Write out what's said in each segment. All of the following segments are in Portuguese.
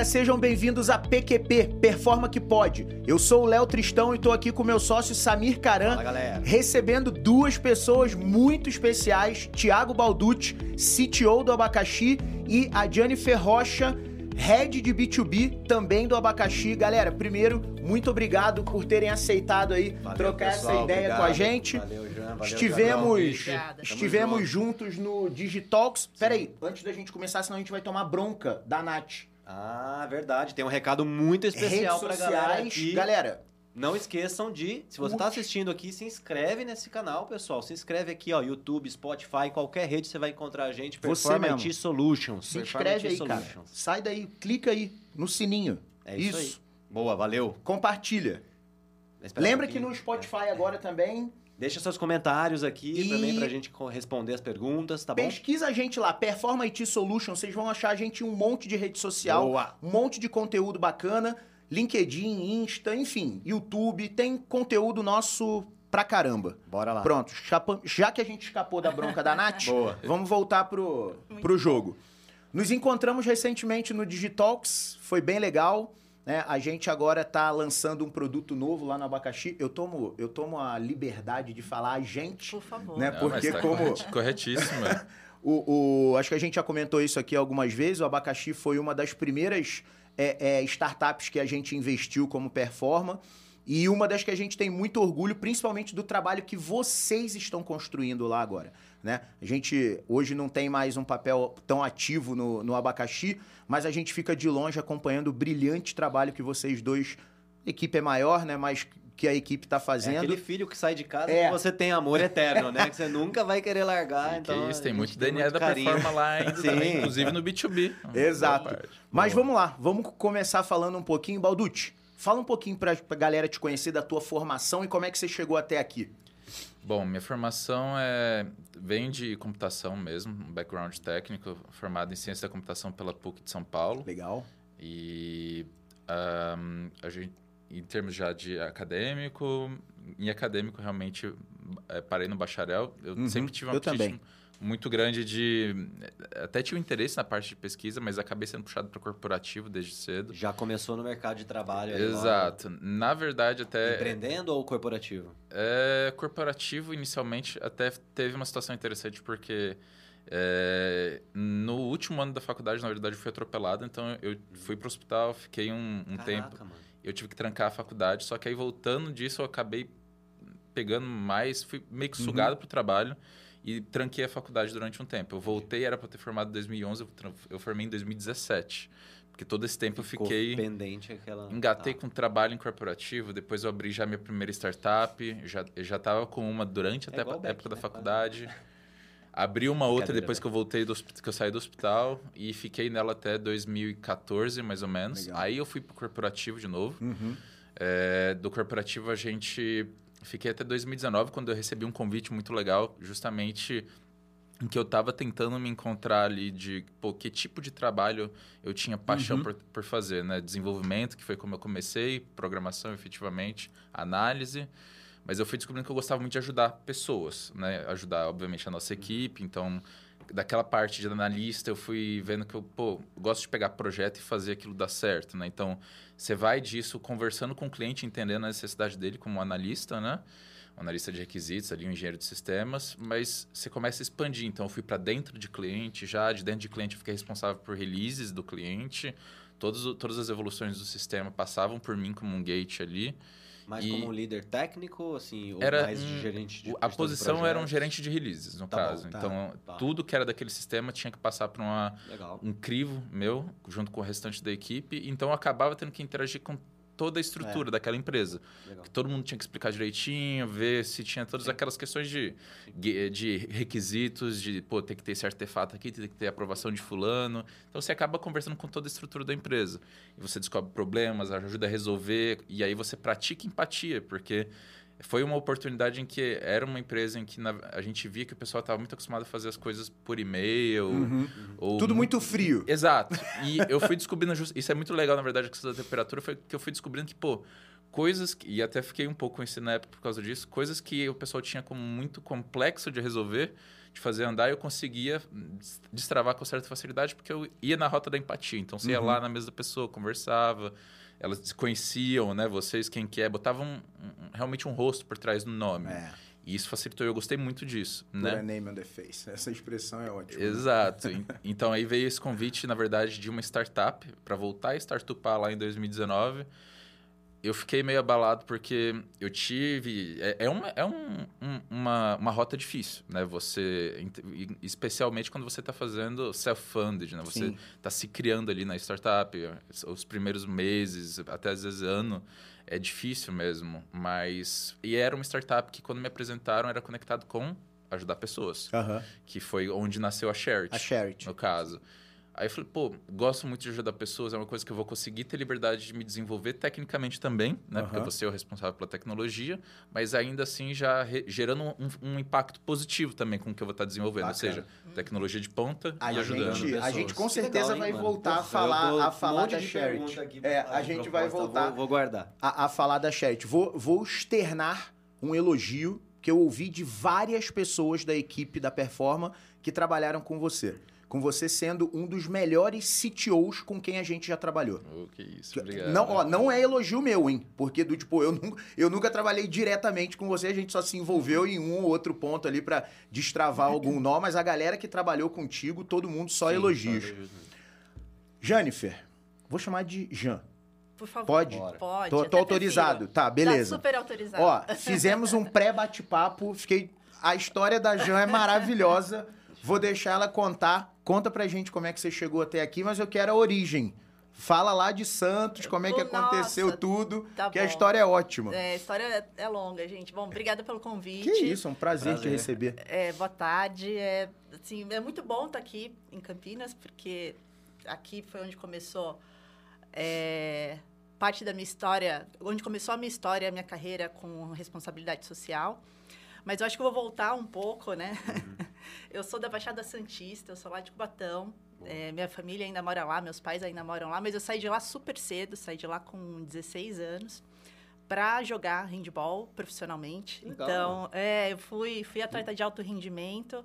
galera, sejam bem-vindos a PQP, Performa que Pode. Eu sou o Léo Tristão e tô aqui com meu sócio Samir Caran, Fala, recebendo duas pessoas muito especiais, Thiago Balducci, CTO do Abacaxi e a Jennifer Rocha, Head de B2B, também do Abacaxi. Galera, primeiro, muito obrigado por terem aceitado aí Valeu, trocar pessoal, essa ideia obrigado. com a gente. Valeu, Jean. Valeu, estivemos estivemos juntos no Digitalks. Peraí, antes da gente começar, senão a gente vai tomar bronca da Nath. Ah, verdade. Tem um recado muito especial pra galera aqui. Galera, Não esqueçam de, se você tá Curte. assistindo aqui, se inscreve nesse canal, pessoal. Se inscreve aqui, ó, YouTube, Spotify, qualquer rede você vai encontrar a gente. Você Perform mesmo. IT Solutions. se inscreve aí, cara. Sai daí, clica aí no sininho. É isso, aí. Boa, valeu. Compartilha. Espera um Lembra que no Spotify agora também, Deixa seus comentários aqui E- também pra gente responder as perguntas, tá bom? pesquisa a gente lá, Performa IT Solution, vocês vão achar a gente em um monte de rede social, Boa. um monte de conteúdo bacana, LinkedIn, Insta, enfim, YouTube, tem conteúdo nosso pra caramba. Bora lá. Pronto, já que a gente escapou da bronca da Nath, Boa. vamos voltar pro, pro jogo. Nos encontramos recentemente no Digitalks, foi bem legal. Né? A gente agora tá lançando um produto novo lá no Abacaxi. Eu tomo, eu tomo a liberdade de falar a gente, Por favor. né? Não, mas Porque tá como corretíssimo. é. o, o- acho que a gente já comentou isso aqui algumas vezes. O Abacaxi foi uma das primeiras é, é, startups que a gente investiu como performa. E uma das que a gente tem muito orgulho, principalmente do trabalho que vocês estão construindo lá agora. Né? A gente hoje não tem mais um papel tão ativo no, no Abacaxi, mas a gente fica de longe acompanhando o brilhante trabalho que vocês dois. A equipe é maior, né? Mas que a equipe está É fazendo. aquele filho que sai de casa É. que você tem amor eterno, né? Que você nunca vai querer largar. que então isso, tem a muito DNA muito da carinho. Performa lá ainda, também, inclusive no B2B. Exato. Mas Boa. vamos lá, vamos começar falando um pouquinho, Balducci. Fala um pouquinho pra, pra galera te conhecer da tua formação e como é que você chegou até aqui. Bom, minha formação é vem de computação mesmo, um background técnico, formado em ciência da computação pela PUC de São Paulo. Legal. E ahm, a gente, em termos já de acadêmico, em acadêmico realmente eh, parei no bacharel. Eu Uhum, sempre tive um eu também. Muito grande de até tive um interesse na parte de pesquisa, mas acabei sendo puxado para corporativo desde cedo. Já começou no mercado de trabalho. aí, Exato. Na verdade, até Empreendendo ou corporativo? é, corporativo, inicialmente, até teve uma situação interessante, porque é, no último ano da faculdade, na verdade, eu fui atropelado, então eu fui pro hospital, fiquei um, um Caraca, tempo. mano. Eu tive que trancar a faculdade, só que aí voltando disso, eu acabei pegando mais, fui meio que Uhum. sugado pro trabalho e tranquei a faculdade durante um tempo. Eu voltei, era para ter formado em 2011, eu eu formei em 2017. Porque todo esse tempo eu Ficou fiquei. pendente aquela... Engatei Tá. com trabalho em corporativo, depois eu abri já minha primeira startup, já, eu já estava com uma durante É até a época da né? faculdade. Abri uma outra depois Beck. que eu voltei do que eu saí do hospital e fiquei nela até 2014, mais ou menos. Legal. Aí eu fui pro corporativo de novo. Uhum. É, do corporativo a gente fiquei até 2019 quando eu recebi um convite muito legal, justamente em que eu estava tentando me encontrar ali de pô, que tipo de trabalho eu tinha paixão Uhum. por, por fazer, né? Desenvolvimento, que foi como eu comecei, programação efetivamente, análise. Mas eu fui descobrindo que eu gostava muito de ajudar pessoas, né? Ajudar, obviamente, a nossa equipe. Então, daquela parte de analista, eu fui vendo que eu, pô, gosto de pegar projeto e fazer aquilo dar certo, né? Então, você vai disso conversando com o cliente, entendendo a necessidade dele como analista, né? Um analista de requisitos, ali um engenheiro de sistemas, mas você começa a expandir. Então, eu fui para dentro de cliente, já de dentro de cliente eu fiquei responsável por releases do cliente. Todos, todas as evoluções do sistema passavam por mim como um gate ali. Mais E- como um líder técnico, assim, ou Era mais de gerente de a de posição era um gerente de releases, no Tá caso. bom, tá, então, tá. tudo que era daquele sistema tinha que passar para uma Legal. um crivo meu, junto com o restante da equipe. Então, eu acabava tendo que interagir com toda a estrutura daquela empresa. Legal. Que todo mundo tinha que explicar direitinho, ver se tinha todas aquelas questões de, de requisitos, de, pô, tem que ter esse artefato aqui, tem que ter aprovação de fulano. Então, você acaba conversando com toda a estrutura da empresa. E você descobre problemas, ajuda a resolver, e aí você pratica empatia, porque foi uma oportunidade em que era uma empresa em que na- a gente via que o pessoal estava muito acostumado a fazer as coisas por e-mail. Uhum. Ou Tudo muito frio. Exato. E eu fui descobrindo, isso é muito legal, na verdade, a questão da temperatura, foi que eu fui descobrindo que, pô, coisas, que, e até fiquei um pouco com isso na época por causa disso, coisas que o pessoal tinha como muito complexo de resolver, de fazer andar, eu conseguia destravar com certa facilidade, porque eu ia na rota da empatia. Então, você ia Uhum. lá na mesa da pessoa, conversava, elas se conheciam, né? Vocês, quem que é, botavam um- um- realmente um rosto por trás do nome. É, E isso facilitou, eu gostei muito disso, put né? a name on the face. Essa expressão é ótima. Exato. En- Então aí veio esse convite, na verdade, de uma startup para voltar a startupar lá em 2019. Eu fiquei meio abalado porque eu tive. É, é uma, é um- um- uma, uma rota difícil, né? Você. ent- Especialmente quando você está fazendo self-funded, né? Você está se criando ali na startup. Os primeiros meses, até às vezes ano, é difícil mesmo. Mas. E era uma startup que, quando me apresentaram, era conectado com ajudar pessoas que foi onde nasceu a Charity, A charity. no caso. Aí eu falei, pô, gosto muito de ajudar pessoas, é uma coisa que eu vou conseguir ter liberdade de me desenvolver tecnicamente também, né? Porque eu Aham. vou ser o responsável pela tecnologia, mas ainda assim já re- gerando um, um impacto positivo também com o que eu vou estar desenvolvendo. Bacana. Ou seja, tecnologia de ponta A e ajudando. gente, a pessoas. gente com certeza legal, hein, vai mano? voltar a falar, a falar um da pra É, a gente vai proposta, voltar Vou, vou guardar. a, a falar da charity. Vou, vou externar um elogio que eu ouvi de várias pessoas da equipe da Performa que trabalharam com você. Com você sendo um dos melhores CTOs com quem a gente já trabalhou. Oh, que isso, obrigado. Não, ó, não é elogio meu, hein? Porque do tipo, eu nunca, eu nunca trabalhei diretamente com você, a gente só se envolveu em um ou outro ponto ali pra destravar algum nó, mas a galera que trabalhou contigo, todo mundo só Sim, elogios. só. Jennifer, vou chamar de Jean. Por favor. Pode? Bora. Pode. Tô, tô autorizado. prefiro. Tá, beleza. Tá super autorizado. Ó, fizemos um pré-bate-papo, fiquei. A história da Jan é maravilhosa. Vou deixar ela contar. Conta pra gente como é que você chegou até aqui, mas eu quero a origem. Fala lá de Santos, como é que Nossa, aconteceu tudo, tá que a bom. história é ótima. É, a história é- é longa, gente. Bom, obrigada pelo convite. Que isso, é um prazer, te Prazer. receber. É, boa tarde. É, assim, é muito bom estar aqui em Campinas, porque aqui foi onde começou é, parte da minha história, onde começou a minha história, a minha carreira com responsabilidade social. Mas eu acho que eu vou voltar um pouco, né? Eu sou da Baixada Santista, eu sou lá de Cubatão. É, minha família ainda mora lá, meus pais ainda moram lá, mas eu saí de lá super cedo, saí de lá com 16 anos para jogar handball profissionalmente. Legal. Então, é, eu fui, fui atleta de alto rendimento,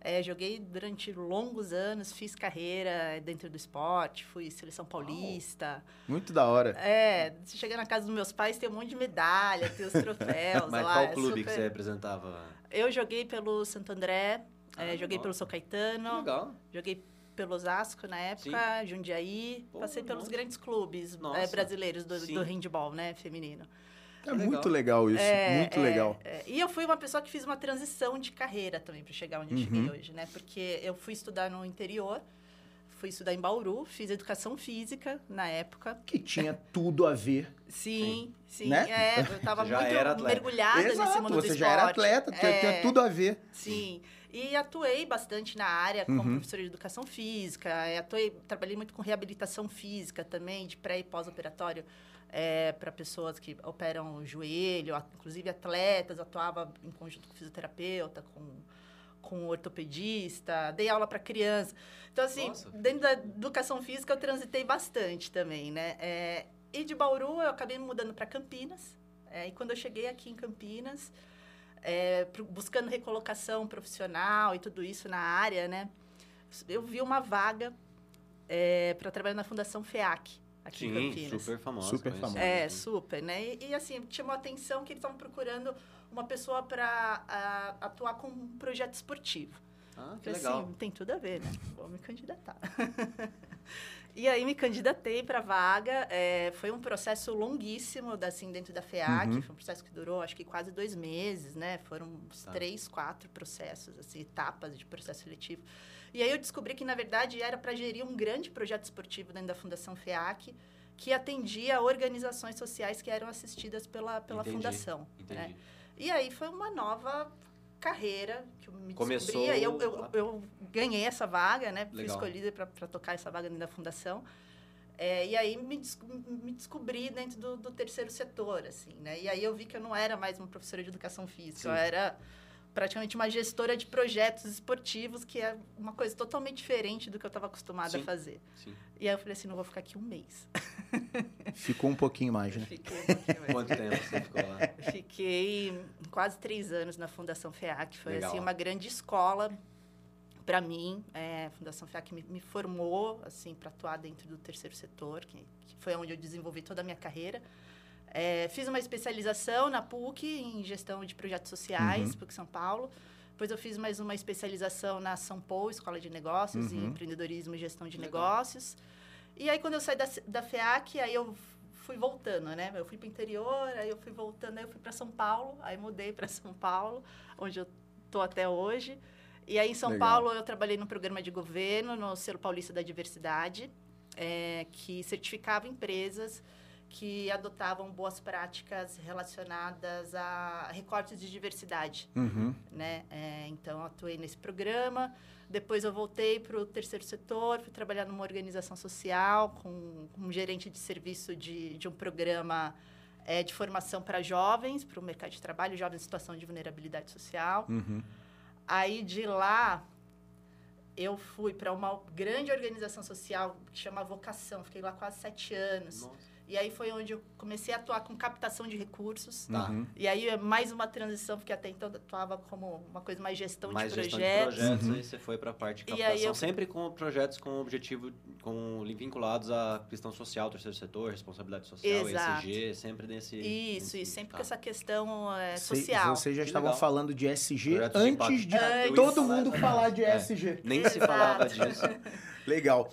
é, joguei durante longos anos, fiz carreira dentro do esporte, fui seleção paulista. Muito da hora. É, se chegar na casa dos meus pais, tem um monte de medalha, tem os troféus Mas lá. qual é clube que super- você representava? Eu joguei pelo Santo André, é, Ah, joguei nossa. pelo São Caetano, Legal. joguei pelo Osasco na época, Jundiaí, Pô, passei pelos nossa. grandes clubes é, brasileiros do, Sim. do handball, né, feminino. É legal. muito legal isso, É, muito é, legal. é. E eu fui uma pessoa que fiz uma transição de carreira também para chegar onde eu Uhum. cheguei hoje, né? Porque eu fui estudar no interior, fui estudar em Bauru, fiz educação física na época. Que tinha tudo a ver. Sim, sim. Né? É, eu tava Você já muito era atleta. mergulhada nesse Exato, mundo você do já era esporte. atleta, tinha- É. tinha tudo a ver. Sim. E atuei bastante na área como Uhum. professora de educação física. eh, Atuei, trabalhei muito com reabilitação física também, de pré e pós-operatório, para pessoas que operam o joelho, a- inclusive atletas. Atuava em conjunto com fisioterapeuta, com, com ortopedista. Dei aula para criança. Então, assim, Nossa. dentro da educação física, eu transitei bastante também, né? Eh, e de Bauru, eu acabei me mudando para Campinas. Eh, e quando eu cheguei aqui em Campinas, é, buscando recolocação profissional e tudo isso na área, né? Eu vi uma vaga para trabalhar na Fundação FEAC, aqui em Sim, Campinas. super famosa. Super famosa. É, super, né? E, e, assim, chamou a atenção que eles estavam procurando uma pessoa para atuar com um projeto esportivo. Ah, que Eu, legal. Assim, tem tudo a ver, né? Vou me candidatar. e aí me candidatei para a vaga. é, foi um processo longuíssimo, assim, dentro da FEAC. Uhum. Foi um processo que durou, acho que quase dois meses, né? Foram uns Tá. três, quatro processos, assim, etapas de processo seletivo. E aí eu descobri que, na verdade, era para gerir um grande projeto esportivo dentro da Fundação FEAC, que atendia organizações sociais que eram assistidas pela, pela Entendi, fundação. né? Entendi. E aí foi uma nova carreira que eu me Começou descobri. Aí eu, eu, eu ganhei essa vaga, né? Fui Legal. escolhida para tocar essa vaga dentro da fundação. É, e aí me, des- me descobri dentro do, do terceiro setor, assim, né? E aí eu vi que eu não era mais uma professora de educação física, eu Sim. era praticamente uma gestora de projetos esportivos, que é uma coisa totalmente diferente do que eu estava acostumada Sim. a fazer. Sim. E aí eu falei assim, não vou ficar aqui um mês. Ficou um pouquinho mais, né? Fiquei um pouquinho mais. Quanto tempo você ficou lá? Fiquei quase três anos na Fundação FEAC. Foi Legal. assim uma grande escola para mim. É, a Fundação FEAC me, me formou assim para atuar dentro do terceiro setor, que, que foi onde eu desenvolvi toda a minha carreira. É, fiz uma especialização na PUC em gestão de projetos sociais, PUC São Paulo. Depois eu fiz mais uma especialização na São Paulo, Escola de Negócios, em empreendedorismo e gestão de Legal. negócios. E aí, quando eu saí da, da FEAC, aí eu fui voltando, né? Eu fui para o interior, aí eu fui voltando, aí eu fui para São Paulo, aí mudei para São Paulo, onde eu tô até hoje. E aí, em São Legal. Paulo, eu trabalhei no programa de governo, no Selo Paulista da Diversidade, é, que certificava empresas que adotavam boas práticas relacionadas a recortes de diversidade Uhum. né? É, então, atuei nesse programa. Depois, eu voltei para o terceiro setor, fui trabalhar numa organização social com, com um gerente de serviço de, de um programa é, de formação para jovens, para o mercado de trabalho, jovens em situação de vulnerabilidade social. Uhum. Aí, de lá, eu fui para uma grande organização social que chama Vocação. Fiquei lá quase sete anos. Nossa. E aí foi onde eu comecei a atuar com captação de recursos. Tá. Uhum. E aí é mais uma transição, porque até então eu atuava como uma coisa mais gestão Mais de gestão projetos. de projetos, Uhum. aí você foi para a parte de E captação, eu- sempre com projetos com objetivo, com vinculados à questão social, terceiro setor, responsabilidade social, Exato. ESG, sempre nesse... Isso, nesse- isso, sempre tá. com essa questão é, Cê- social. Vocês já Que estavam legal. falando de SG Projetos antes de. Antes. todo mundo falar de É. SG. Nem se falava Exato. disso. Legal.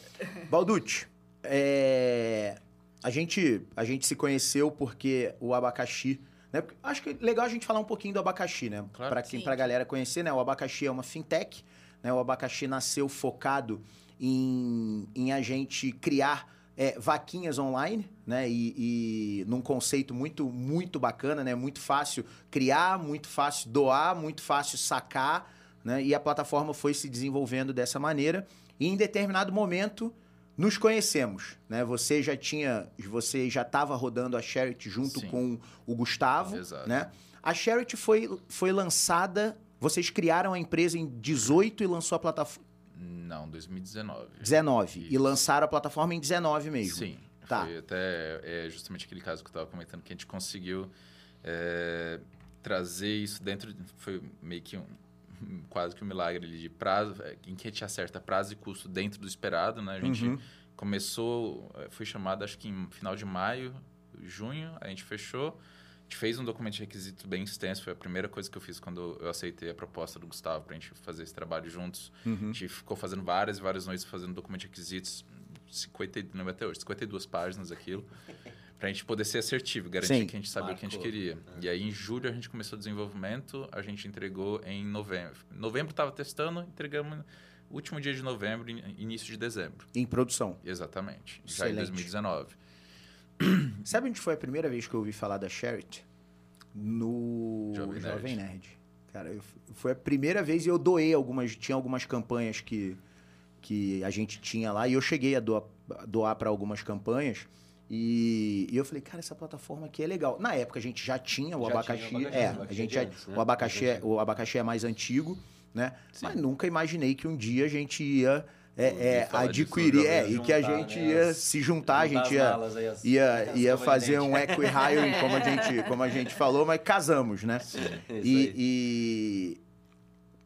Balducci, é, a, gente, a gente se conheceu porque o abacaxi. Né? Porque Acho que é legal a gente falar um pouquinho do abacaxi, né? Claro. Para quem, pra galera conhecer, né? O abacaxi é uma fintech. Né? O abacaxi nasceu focado em, em a gente criar é, vaquinhas online, né? E, e num conceito muito, muito bacana, né? Muito fácil criar, muito fácil doar, muito fácil sacar, né? E a plataforma foi se desenvolvendo dessa maneira. E em determinado momento nos conhecemos, né? Você já tinha, você já estava rodando a Charity junto Sim. com o Gustavo, Exato. né? A Charity foi, foi lançada, vocês criaram a empresa em 18 e lançou a plataforma Não, 2019. 19 e Isso. lançaram a plataforma em 19 mesmo. Sim. Tá. Foi até é, justamente aquele caso que eu estava comentando que a gente conseguiu é, trazer isso dentro. de- Foi meio que um, quase que um milagre ali de prazo, é, em que a gente acerta prazo e custo dentro do esperado, né? A gente Uhum. começou, é, foi chamado acho que em final de maio, junho, a gente fechou. A gente fez um documento de requisitos bem extenso, foi a primeira coisa que eu fiz quando eu aceitei a proposta do Gustavo para a gente fazer esse trabalho juntos. A Uhum. gente ficou fazendo várias e várias noites fazendo documento de requisitos, 50, e- não vai até hoje, 52 páginas aquilo, para a gente poder ser assertivo, garantir Sim. que a gente sabia o que a gente queria. E aí, em julho, a gente começou o desenvolvimento, a gente entregou em novembro. Novembro estava testando, entregamos último dia de novembro, in- início de dezembro. Em produção. Exatamente, já em Excelente. 2019. Sabe onde foi a primeira vez que eu ouvi falar da Charity? No Jovem Jovem, Nerd. Nerd. Cara, eu- foi a primeira vez e eu doei algumas. Tinha algumas campanhas que, que a gente tinha lá e eu cheguei a doar, doar para algumas campanhas. E, e eu falei, cara, essa plataforma aqui é legal. Na época a gente já tinha o Já abacaxi. tinha o abacaxi, é, o abacaxi a gente de já, antes, né? o, abacaxi é, Mais o abacaxi é mais antigo, né? Sim. Mas nunca imaginei que um dia a gente ia é, é, adquirir. já É, ouvi e que a juntar, gente né, ia se juntar, a Juntar gente ia malas ia, ia de fazer um equi-hiring, como, a gente, como a gente falou, mas casamos, né? Aí. E, e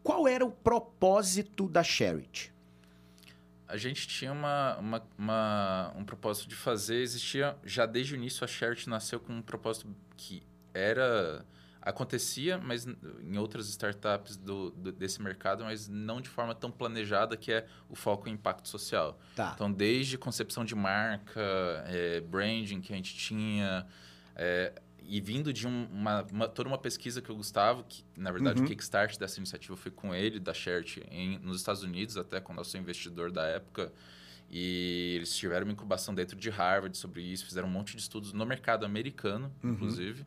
qual era o propósito da Charity? A gente tinha uma, uma, uma- um propósito de fazer, existia já desde o início a Charity nasceu com um propósito que era acontecia, mas em outras startups do, do- desse mercado, mas não de forma tão planejada, que é o foco em impacto social. Tá. Então, desde concepção de marca, é, branding que a gente tinha, é, e vindo de um- uma, uma- toda uma pesquisa que o Gustavo, que na verdade Uhum. o kickstart dessa iniciativa foi com ele, da em, nos Estados Unidos, até com o nosso investidor da época. E eles tiveram uma incubação dentro de Harvard sobre isso, fizeram um monte de estudos no mercado americano, Uhum. inclusive.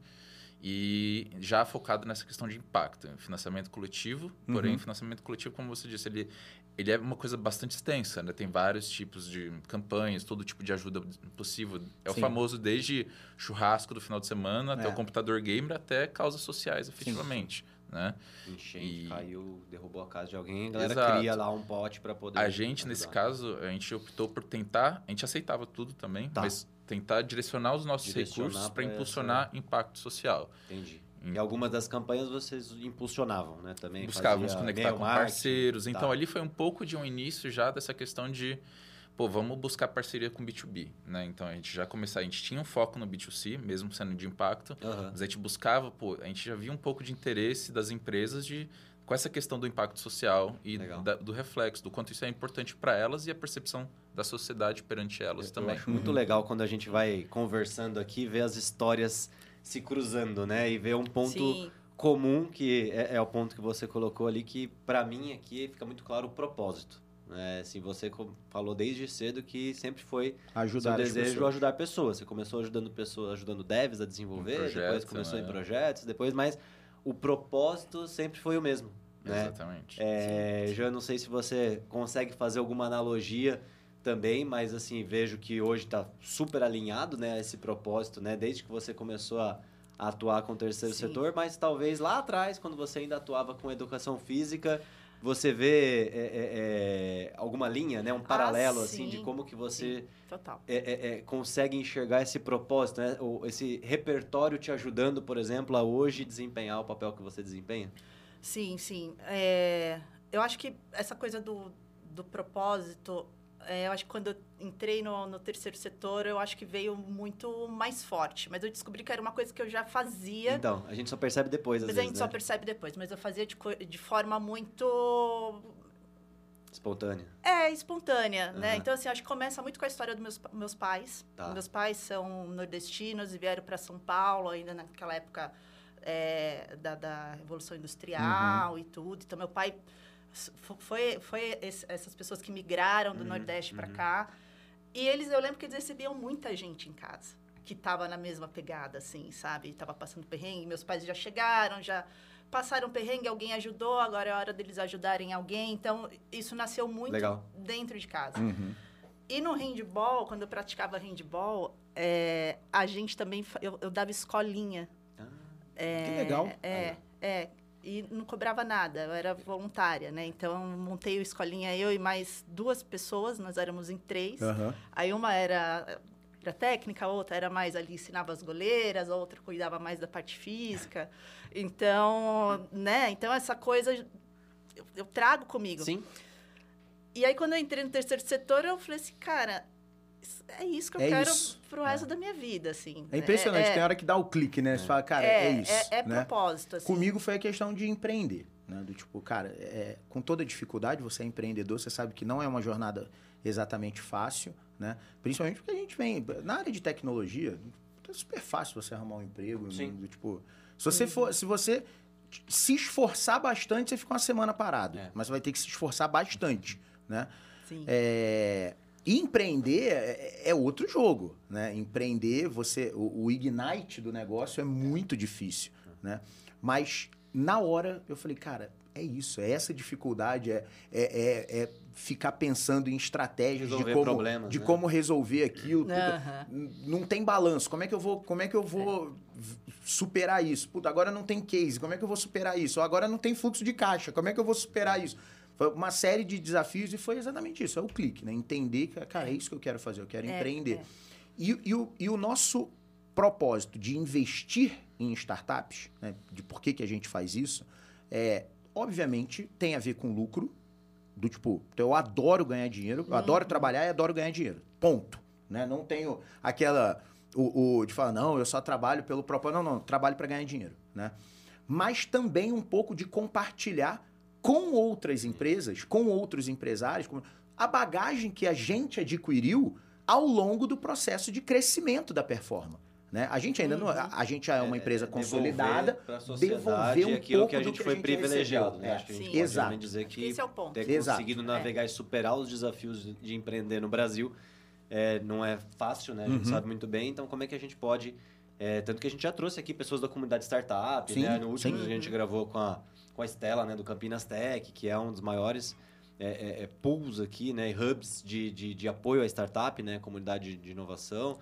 E já focado nessa questão de impacto, financiamento coletivo, porém, Uhum. financiamento coletivo, como você disse, ele, ele é uma coisa bastante extensa, né? Tem vários tipos de campanhas, todo tipo de ajuda possível. É Sim. o famoso desde churrasco do final de semana, até É. o computador gamer, até causas sociais, efetivamente. né? Enchente, E- caiu, derrubou a casa de alguém, a galera Exato. cria lá um pote pra poder. A gente, nesse ajudar. caso, a gente optou por tentar, a gente aceitava tudo também, Tá. mas tentar direcionar os nossos Direcionar recursos para pra essa- impulsionar impacto social. Entendi. Em- E algumas das campanhas vocês impulsionavam, né? Também Buscávamos fazia conectar com parceiros. Então tá. ali foi um pouco de um início já dessa questão de, pô, vamos buscar parceria com B2B, né? Então a gente já começava, a gente tinha um foco no B2C, mesmo sendo de impacto, Aham. mas a gente buscava, pô, a gente já via um pouco de interesse das empresas de com essa questão do impacto social e da- do reflexo, do quanto isso é importante para elas e a percepção da sociedade perante elas Eu também. acho muito legal quando a gente vai conversando aqui, ver as histórias se cruzando, né? E ver um ponto Sim, comum, que é, é o ponto que você colocou ali, que para mim aqui fica muito claro o propósito. Né? Assim, você falou desde cedo que sempre foi Ajudar seu desejo pessoas. ajudar pessoas. Você começou ajudando pessoas, ajudando devs a desenvolver, depois começou né? em projetos, depois, mas o propósito sempre foi o mesmo. Né? Exatamente. É, já não sei se você consegue fazer alguma analogia também, mas assim, vejo que hoje está super alinhado, né, a esse propósito, né, desde que você começou a, a atuar com o terceiro Sim. setor, mas talvez lá atrás, quando você ainda atuava com educação física, você vê é, é, é, alguma linha, né, um paralelo assim de como que você total. é, é, é, consegue enxergar esse propósito, né, ou esse repertório te ajudando, por exemplo, a hoje desempenhar o papel que você desempenha. Sim, sim. É, eu acho que essa coisa do, do propósito, é, eu acho que quando eu entrei no, no terceiro setor, eu acho que veio muito mais forte. Mas eu descobri que era uma coisa que eu já fazia. Então, a gente só percebe depois, às mas a vezes, gente né? só percebe depois. Mas eu fazia de, de forma muito Espontânea. É, espontânea, né? Aham. Então, assim, acho que começa muito com a história dos meus, meus pais. Tá. Meus pais são nordestinos e vieram para São Paulo, ainda naquela época é, da, da Revolução Industrial Uhum. e tudo. Então, meu pai foi, foi esse- essas pessoas que migraram do Uhum, Nordeste para uhum. cá. E eles, eu lembro que eles recebiam muita gente em casa, que estava na mesma pegada, assim, sabe? Tava passando perrengue. Meus pais já chegaram, já passaram perrengue, alguém ajudou, agora é hora deles ajudarem alguém. Então, isso nasceu muito Legal. dentro de casa. Uhum. E no handball, quando eu praticava handball, é, a gente também. Eu, eu dava escolinha. Que legal. É, é. E não cobrava nada, eu era voluntária, né? Então, montei o escolinha eu e mais duas pessoas, nós éramos em três. Aham. Aí uma era, era técnica, a outra era mais ali, ensinava as goleiras, a outra cuidava mais da parte física. Então, né? Então, essa coisa eu, eu trago comigo. Sim. E aí, quando eu entrei no terceiro setor, eu falei assim, cara, é isso que eu É quero isso. pro resto da minha vida, assim. É impressionante, É, tem hora que dá o clique, né? Você fala, cara, é, isso. É, é né? propósito, assim. Comigo foi a questão de empreender. Né? Do tipo, cara, é, com toda dificuldade, você é empreendedor, você sabe que não é uma jornada exatamente fácil, né? Principalmente porque a gente vem na área de tecnologia, é super fácil você arrumar um emprego. Sim. Do, tipo, se você for, se você se esforçar bastante, você fica uma semana parado. É. Mas você vai ter que se esforçar bastante, né? Sim. É, e empreender é, é outro jogo, né? Empreender, você, o, o ignite do negócio é muito difícil, né? Mas na hora eu falei, cara, é isso, é essa dificuldade, é, é, é, é ficar pensando em estratégias de Resolver como, problemas, de né? como resolver aquilo. n- não tem balanço. Como é que eu vou, como é que eu vou v- superar isso? Puta, agora não tem case. Como é que eu vou superar isso? Ou agora não tem fluxo de caixa. Como é que eu vou superar isso? Foi uma série de desafios e foi exatamente isso. É o clique, né? Entender que, cara, é isso que eu quero fazer. Eu quero É, empreender. é. E, e o, e o nosso propósito de investir em startups, né? de por que, que a gente faz isso, é, obviamente, tem a ver com lucro, do tipo, eu adoro ganhar dinheiro, eu adoro trabalhar e adoro ganhar dinheiro. Ponto. Né? Não tenho aquela. O, o de falar, não, eu só trabalho pelo propósito. Não, não, trabalho para ganhar dinheiro. Né? Mas também um pouco de compartilhar com outras empresas, com outros empresários, com a bagagem que a gente adquiriu ao longo do processo de crescimento da performance. Né? A gente ainda não. A, a gente já é uma empresa consolidada. a devolver um aquilo que a pouco do gente que a foi gente privilegiado, né? É, Acho que a gente sim. pode Exato. também dizer que Esse é o ponto. ter Exato. conseguido navegar e superar os desafios de empreender no Brasil é, não é fácil, né? A gente Uhum. sabe muito bem. Então, como é que a gente pode... é, tanto que a gente já trouxe aqui pessoas da comunidade startup, Sim, né? No último sim. a gente gravou com a, com a Estela, né? Do Campinas Tech, que é um dos maiores é, é, é, pools aqui, né? Hubs de, de, de apoio à startup, né? Comunidade de inovação.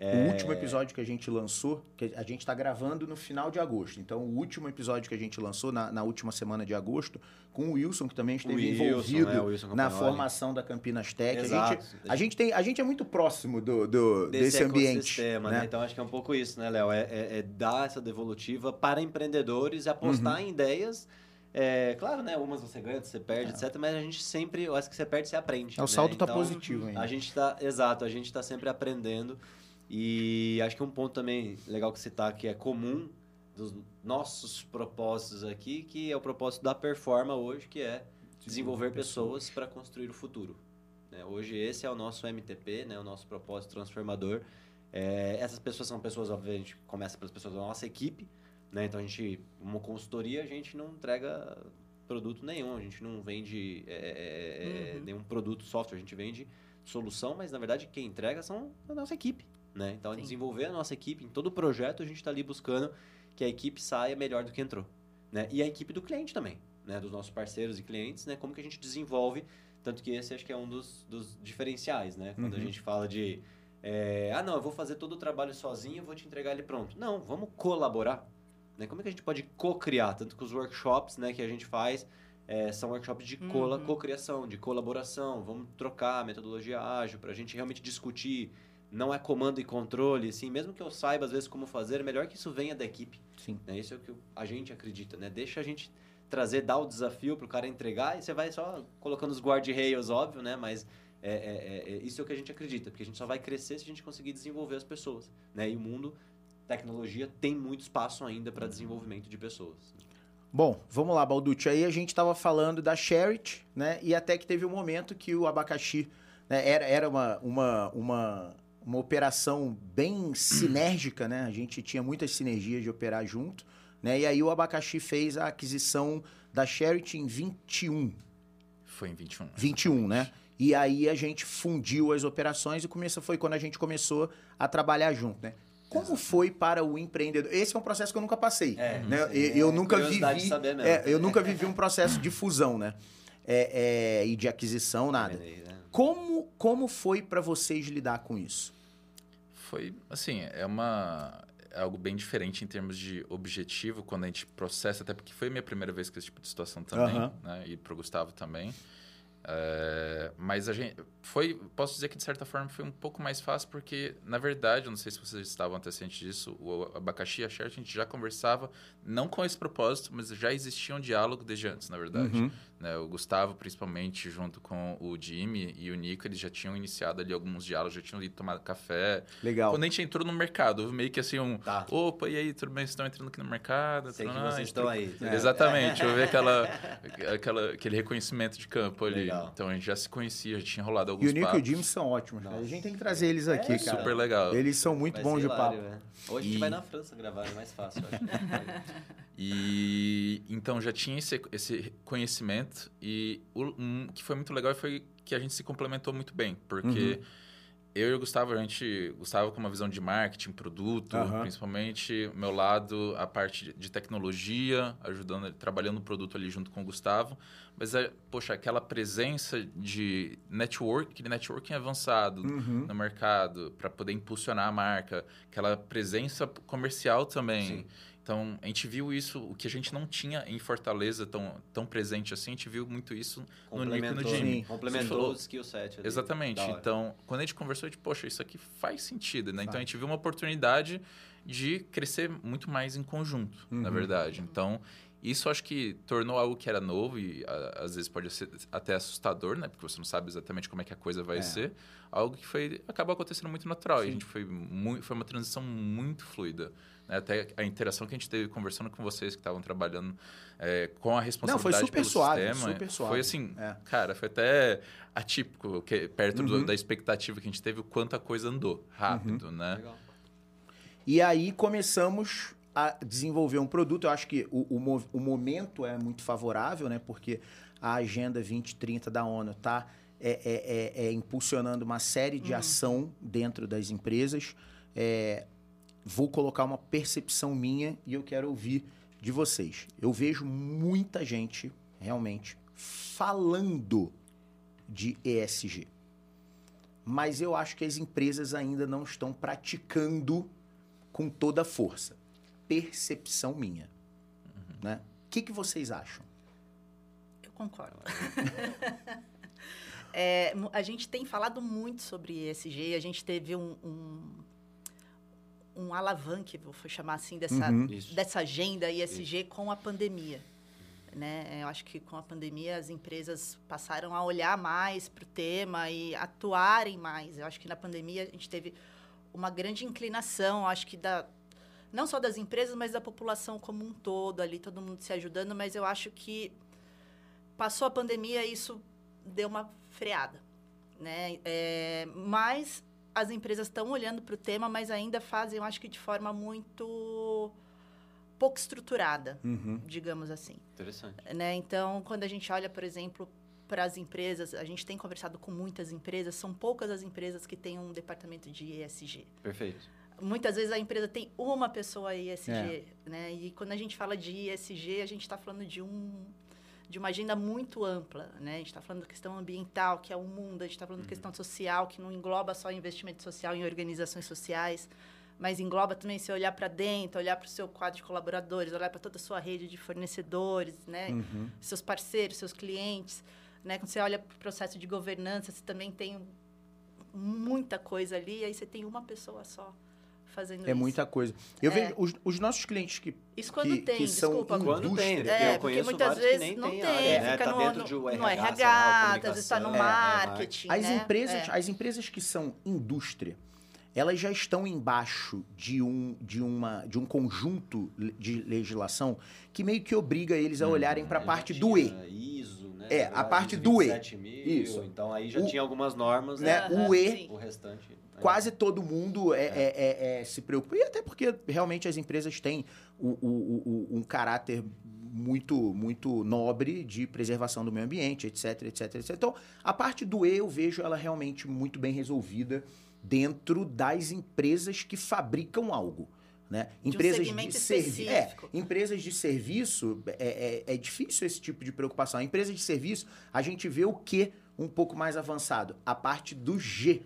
O último episódio que a gente lançou, que a gente está gravando no final de agosto. Então, o último episódio que a gente lançou na, na última semana de agosto, com o Wilson, que também esteve Wilson, envolvido né? Wilson na formação da Campinas Tech. A Exato. gente, a, gente tem, a gente é muito próximo do, do- desse, ambiente. ecossistema, né? né? Então acho que é um pouco isso, né, Léo? É, é- é dar essa devolutiva para empreendedores e apostar Uhum. em ideias. É, claro, né? Umas você ganha, você perde, etc. Mas a gente sempre, eu acho que você perde, você aprende. É, o né? saldo tá Então, positivo ainda. A gente tá, exato, a gente tá sempre aprendendo. E acho que um ponto também legal que citar que é comum dos nossos propósitos aqui, que é o propósito da Performa hoje, que é desenvolver pessoas para construir o futuro. né? Hoje esse é o nosso MTP, né? o nosso propósito transformador. É, essas pessoas são pessoas, obviamente, começa pelas pessoas da nossa equipe, né? Então a gente, uma consultoria, a gente não entrega produto nenhum, a gente não vende é, é, Uhum. nenhum produto software, a gente vende solução, mas na verdade quem entrega são a nossa equipe, né? Então Sim. desenvolver a nossa equipe em todo projeto a gente está ali buscando que a equipe saia melhor do que entrou, né? E a equipe do cliente também, né? Dos nossos parceiros e clientes, né? Como que a gente desenvolve tanto que esse acho que é um dos, dos diferenciais, né? Quando Uhum. a gente fala de é, ah, não, eu vou fazer todo o trabalho sozinho, eu vou te entregar ele pronto. Não, vamos colaborar. Né? Como é que a gente pode co-criar? Tanto que os workshops né, que a gente faz é, são workshops de cola- Uhum. co-criação, de colaboração. Vamos trocar a metodologia ágil para a gente realmente discutir. Não é comando e controle, assim, mesmo que eu saiba às vezes como fazer, é melhor que isso venha da equipe. Sim. Né? Isso é o que a gente acredita, né? Deixa a gente trazer, dar o desafio para o cara entregar e você vai só colocando os guardrails, óbvio, né? Mas é, é- é- é- isso é o que a gente acredita, porque a gente só vai crescer se a gente conseguir desenvolver as pessoas, né? E o mundo, tecnologia, tem muito espaço ainda para desenvolvimento de pessoas. Bom, vamos lá, Balducci. Aí a gente estava falando da Charity, né? E até que teve um momento que o abacaxi né, era, era uma, uma, uma, uma operação bem sinérgica, né? A gente tinha muitas sinergias de operar junto, né? E aí o abacaxi fez a aquisição da Charity em 21, Foi em 21. 21, né? E aí a gente fundiu as operações e começou, foi quando a gente começou a trabalhar junto, né? Como foi para o empreendedor? Esse é um processo que eu nunca passei. É, né? Eu, eu é nunca curiosidade vivi. saber mesmo. é, eu nunca vivi um processo de fusão, né? É, é, e de aquisição, nada. Né? Como, como foi para vocês lidar com isso? Foi, assim, é uma... É algo bem diferente em termos de objetivo quando a gente processa, até porque foi a minha primeira vez com esse tipo de situação também, Aham. né? E pro Gustavo também. É, mas a gente foi, posso dizer que de certa forma foi um pouco mais fácil porque na verdade, eu não sei se vocês estavam até cientes disso, o abacaxi e a Share a gente já conversava não com esse propósito, mas já existia um diálogo desde antes, na verdade. Uhum. Né? O Gustavo, principalmente, junto com o Jimmy e o Nico, eles já tinham iniciado ali alguns diálogos, já tinham ido tomar café. Legal. Quando a gente entrou no mercado, houve meio que assim um... Tá. Opa, e aí, tudo bem? Vocês estão entrando aqui no mercado? Sei que vocês estão aí. É. Exatamente, houve aquela, aquela, aquele reconhecimento de campo ali. Legal. Então a gente já se conhecia, já tinha rolado E alguns o Nico e o papos. Jimmy são ótimos, cara. A gente tem que trazer eles aqui, É, cara. Super legal. Eles são muito Vai bons de hilário, papo. né? Hoje a gente E- vai na França gravar, é mais fácil, eu acho. E então já tinha esse, esse conhecimento e o um, que foi muito legal foi que a gente se complementou muito bem, porque eu e o Gustavo, a gente, Gustavo com uma visão de marketing, produto, Aham. principalmente, meu lado, a parte de- tecnologia, ajudando, trabalhando no produto ali junto com o Gustavo, mas, é, poxa, aquela presença de network, aquele networking avançado Uhum. no mercado, para poder impulsionar a marca, aquela presença comercial também. Sim. Então, a gente viu isso, o que a gente não tinha em Fortaleza tão, tão presente assim, a gente viu muito isso no Nico e no Complementou, Jimmy. Sim. complementou Falou- o skill set ali. Exatamente. Então, quando a gente conversou, a gente, poxa, isso aqui faz sentido, né? Então, a gente viu uma oportunidade de crescer muito mais em conjunto, na Uhum. verdade. Então, isso acho que tornou algo que era novo e a- às vezes pode ser até assustador, né? Porque você não sabe exatamente como é que a coisa vai É. ser. Algo que foi acabou acontecendo muito natural. E a gente foi muito, foi uma transição muito fluida. né? Até a interação que a gente teve conversando com vocês que estavam trabalhando é, com a responsabilidade super pelo suave, sistema. super suave. Foi assim, É. cara, foi até atípico, que, perto do- Uhum. da expectativa que a gente teve, o quanto a coisa andou rápido, né? Legal. E aí começamos a desenvolver um produto. Eu acho que o, o, o momento é muito favorável, né? Porque a Agenda 2030 da ONU está é, é, é, é impulsionando uma série de ação dentro das empresas. É, vou colocar uma percepção minha e eu quero ouvir de vocês. Eu vejo muita gente realmente falando de ESG. mas eu acho que as empresas ainda não estão praticando com toda a força. Percepção minha. Né? O que, que vocês acham? Eu concordo. É, a gente tem falado muito sobre ESG, a gente teve um, um, um alavanque, vou chamar assim, dessa, Uhum. Isso. dessa agenda ESG com a pandemia. Né? Eu acho que com a pandemia as empresas passaram a olhar mais para o tema e atuarem mais. Eu acho que na pandemia a gente teve uma grande inclinação, eu acho que da não só das empresas, mas da população como um todo ali, todo mundo se ajudando, mas eu acho que passou a pandemia e isso deu uma freada, né? É, mas as empresas estão olhando para o tema, mas ainda fazem, eu acho que de forma muito pouco estruturada, Uhum. digamos assim Interessante. né? Então, quando a gente olha, por exemplo, para as empresas, a gente tem conversado com muitas empresas, são poucas as empresas que têm um departamento de ESG. Perfeito. Muitas vezes a empresa tem uma pessoa ESG, É. né? E quando a gente fala de ESG, a gente está falando de um de uma agenda muito ampla, né? A gente está falando da questão ambiental, que é o mundo, a gente está falando da questão social, que não engloba só investimento social em organizações sociais, mas engloba também se olhar para dentro, olhar para o seu quadro de colaboradores, olhar para toda a sua rede de fornecedores, né? Uhum. seus parceiros, seus clientes, né? Quando você olha para o processo de governança, você também tem muita coisa ali, aí você tem uma pessoa só fazendo É isso. muita coisa. Eu É. vejo os, os nossos clientes que Isso quando que- tem, que são desculpa. indú- Quando Indústria. tem, porque É, eu porque conheço muitas vezes não tem área, né? fica Tá no, dentro no, de no RH, RH, sei lá, às vezes está no. É, é, marketing, As né? empresas, É. as empresas que são indústria, elas já estão embaixo de um, de uma, de um conjunto de legislação que meio que obriga eles a olharem para a Aí parte do E. ISO, né? É, a parte do E. 27.000, Isso. Então aí já O- tinha algumas normas, Né? né? O E, Sim. O restante. Quase todo mundo é, é- é- é- se preocupa. E até porque realmente as empresas têm o- o- o- um caráter muito, muito nobre de preservação do meio ambiente, etc, etc, etc. Então, a parte do E eu vejo ela realmente muito bem resolvida dentro das empresas que fabricam algo. Né? um Empresas de segmento serviço. É, empresas de serviço é, é- é difícil esse tipo de preocupação. A empresa de serviço, a gente vê o que um pouco mais avançado? A parte do G.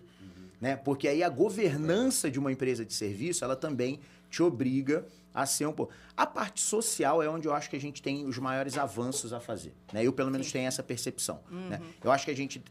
Né? Porque aí a governança de uma empresa de serviço, ela também te obriga a ser um pouco. A parte social é onde eu acho que a gente tem os maiores avanços a fazer. Né? Eu, pelo menos, tenho essa percepção. Né? Eu acho que a gente.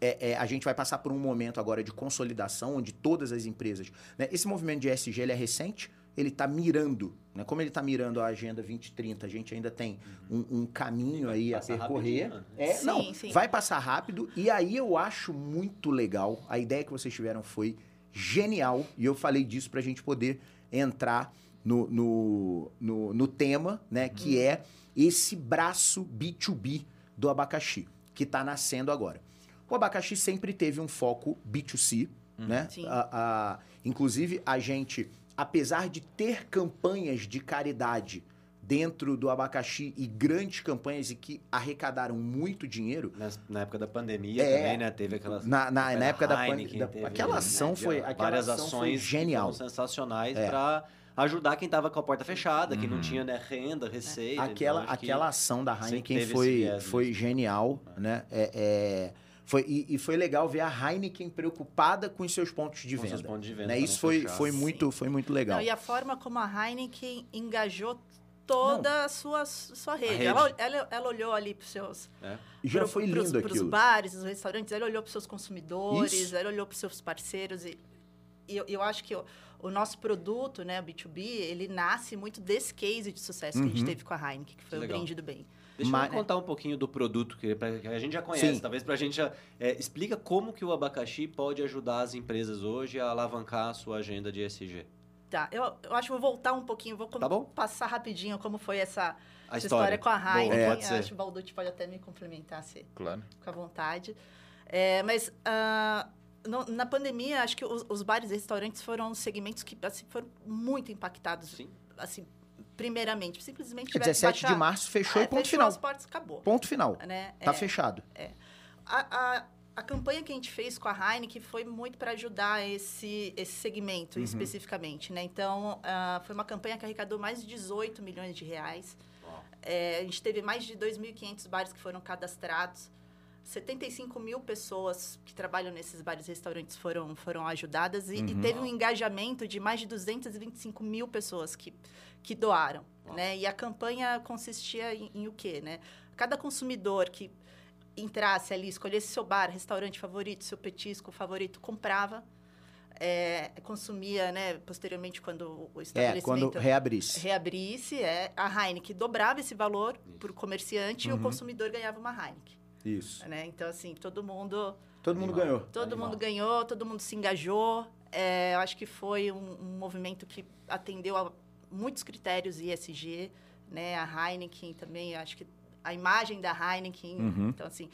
é- é, a gente vai passar por um momento agora de consolidação, onde todas as empresas. né? Esse movimento de ESG ele é recente, ele está mirando. Né? Como ele está mirando a Agenda 2030, a gente ainda tem um, um caminho aí a percorrer. rapidinho, né? É, Sim, não, sim. vai passar rápido. E aí eu acho muito legal. A ideia que vocês tiveram foi genial. E eu falei disso para a gente poder entrar no, no, no, no tema, né? Que é esse braço B2B do abacaxi, que está nascendo agora. O abacaxi sempre teve um foco B2C, né? Sim. A- a- inclusive, a gente, apesar de ter campanhas de caridade dentro do abacaxi e grandes campanhas e que arrecadaram muito dinheiro, Na, na época da pandemia É. também, né? Teve aquelas. na, na, na época da, pan- Heineken, da- teve, aquela né, ação foi aquela várias ação foi ações que genial. sensacionais É. para ajudar quem estava com a porta fechada, que não Uhum. tinha né, renda, receita. Aquela, então, aquela ação da Heineken foi, foi genial, né? É, é, foi, e, e foi legal ver a Heineken preocupada com os seus pontos de com venda. seus pontos de venda. né? Isso não foi, fechar. foi, muito, foi muito legal. Não, e a forma como a Heineken engajou toda a sua, sua rede. rede. Ela, ela, ela olhou ali para os seus É. Já pro- foi lindo pros aquilo. bares, os restaurantes, ela olhou para os seus consumidores, Isso. ela olhou para os seus parceiros. E, e eu, eu acho que o, o nosso produto, né, o B2B, ele nasce muito desse case de sucesso que a gente Uhum. teve com a Heineken, que foi Que o legal. brinde do bem. Deixa Mas- eu contar um pouquinho do produto que, a gente já conhece, Sim. talvez pra gente já. é, explica como que o abacaxi pode ajudar as empresas hoje a alavancar a sua agenda de ESG. Tá, eu, eu acho que vou voltar um pouquinho, vou com- Tá bom. passar rapidinho como foi essa, A essa história. história com a Heineken. pode Eu ser. acho que o Balducci pode até me complementar se Claro. fica à vontade. É, mas ah, no- na pandemia, acho que os, os bares e restaurantes foram segmentos que assim, foram muito impactados. Sim. Assim, primeiramente, simplesmente É que 17 de baixar- março fechou É, e ponto fechou final. as portas, acabou. Ponto final. Né? Tá É, fechado. a, a, a campanha que a gente fez com a Heineken foi muito para ajudar esse, esse segmento Uhum. especificamente, né? Então, ah, foi uma campanha que arrecadou mais de 18 milhões de reais. É, a gente teve mais de 2.500 bares que foram cadastrados. 75 mil pessoas que trabalham nesses bares e restaurantes foram, foram ajudadas e, e Uhum. teve um engajamento de mais de 225 mil pessoas que, que doaram. Uau. Né? E a campanha consistia em, em o quê? Né? Cada consumidor que entrasse ali, escolhesse seu bar, restaurante favorito, seu petisco favorito, comprava, é, consumia, né? Posteriormente, quando o É, estabelecimento quando reabrisse. reabrisse, é, a Heineken dobrava esse valor para o comerciante e Uhum. o consumidor ganhava uma Heineken. Isso. Né? Então, assim, todo mundo, Todo mundo Animal. ganhou. todo Animal. mundo ganhou, todo mundo se engajou. É, eu acho que foi um, um movimento que atendeu a muitos critérios ISG, né? A Heineken também, acho que a imagem da Heineken. Uhum. Então, assim,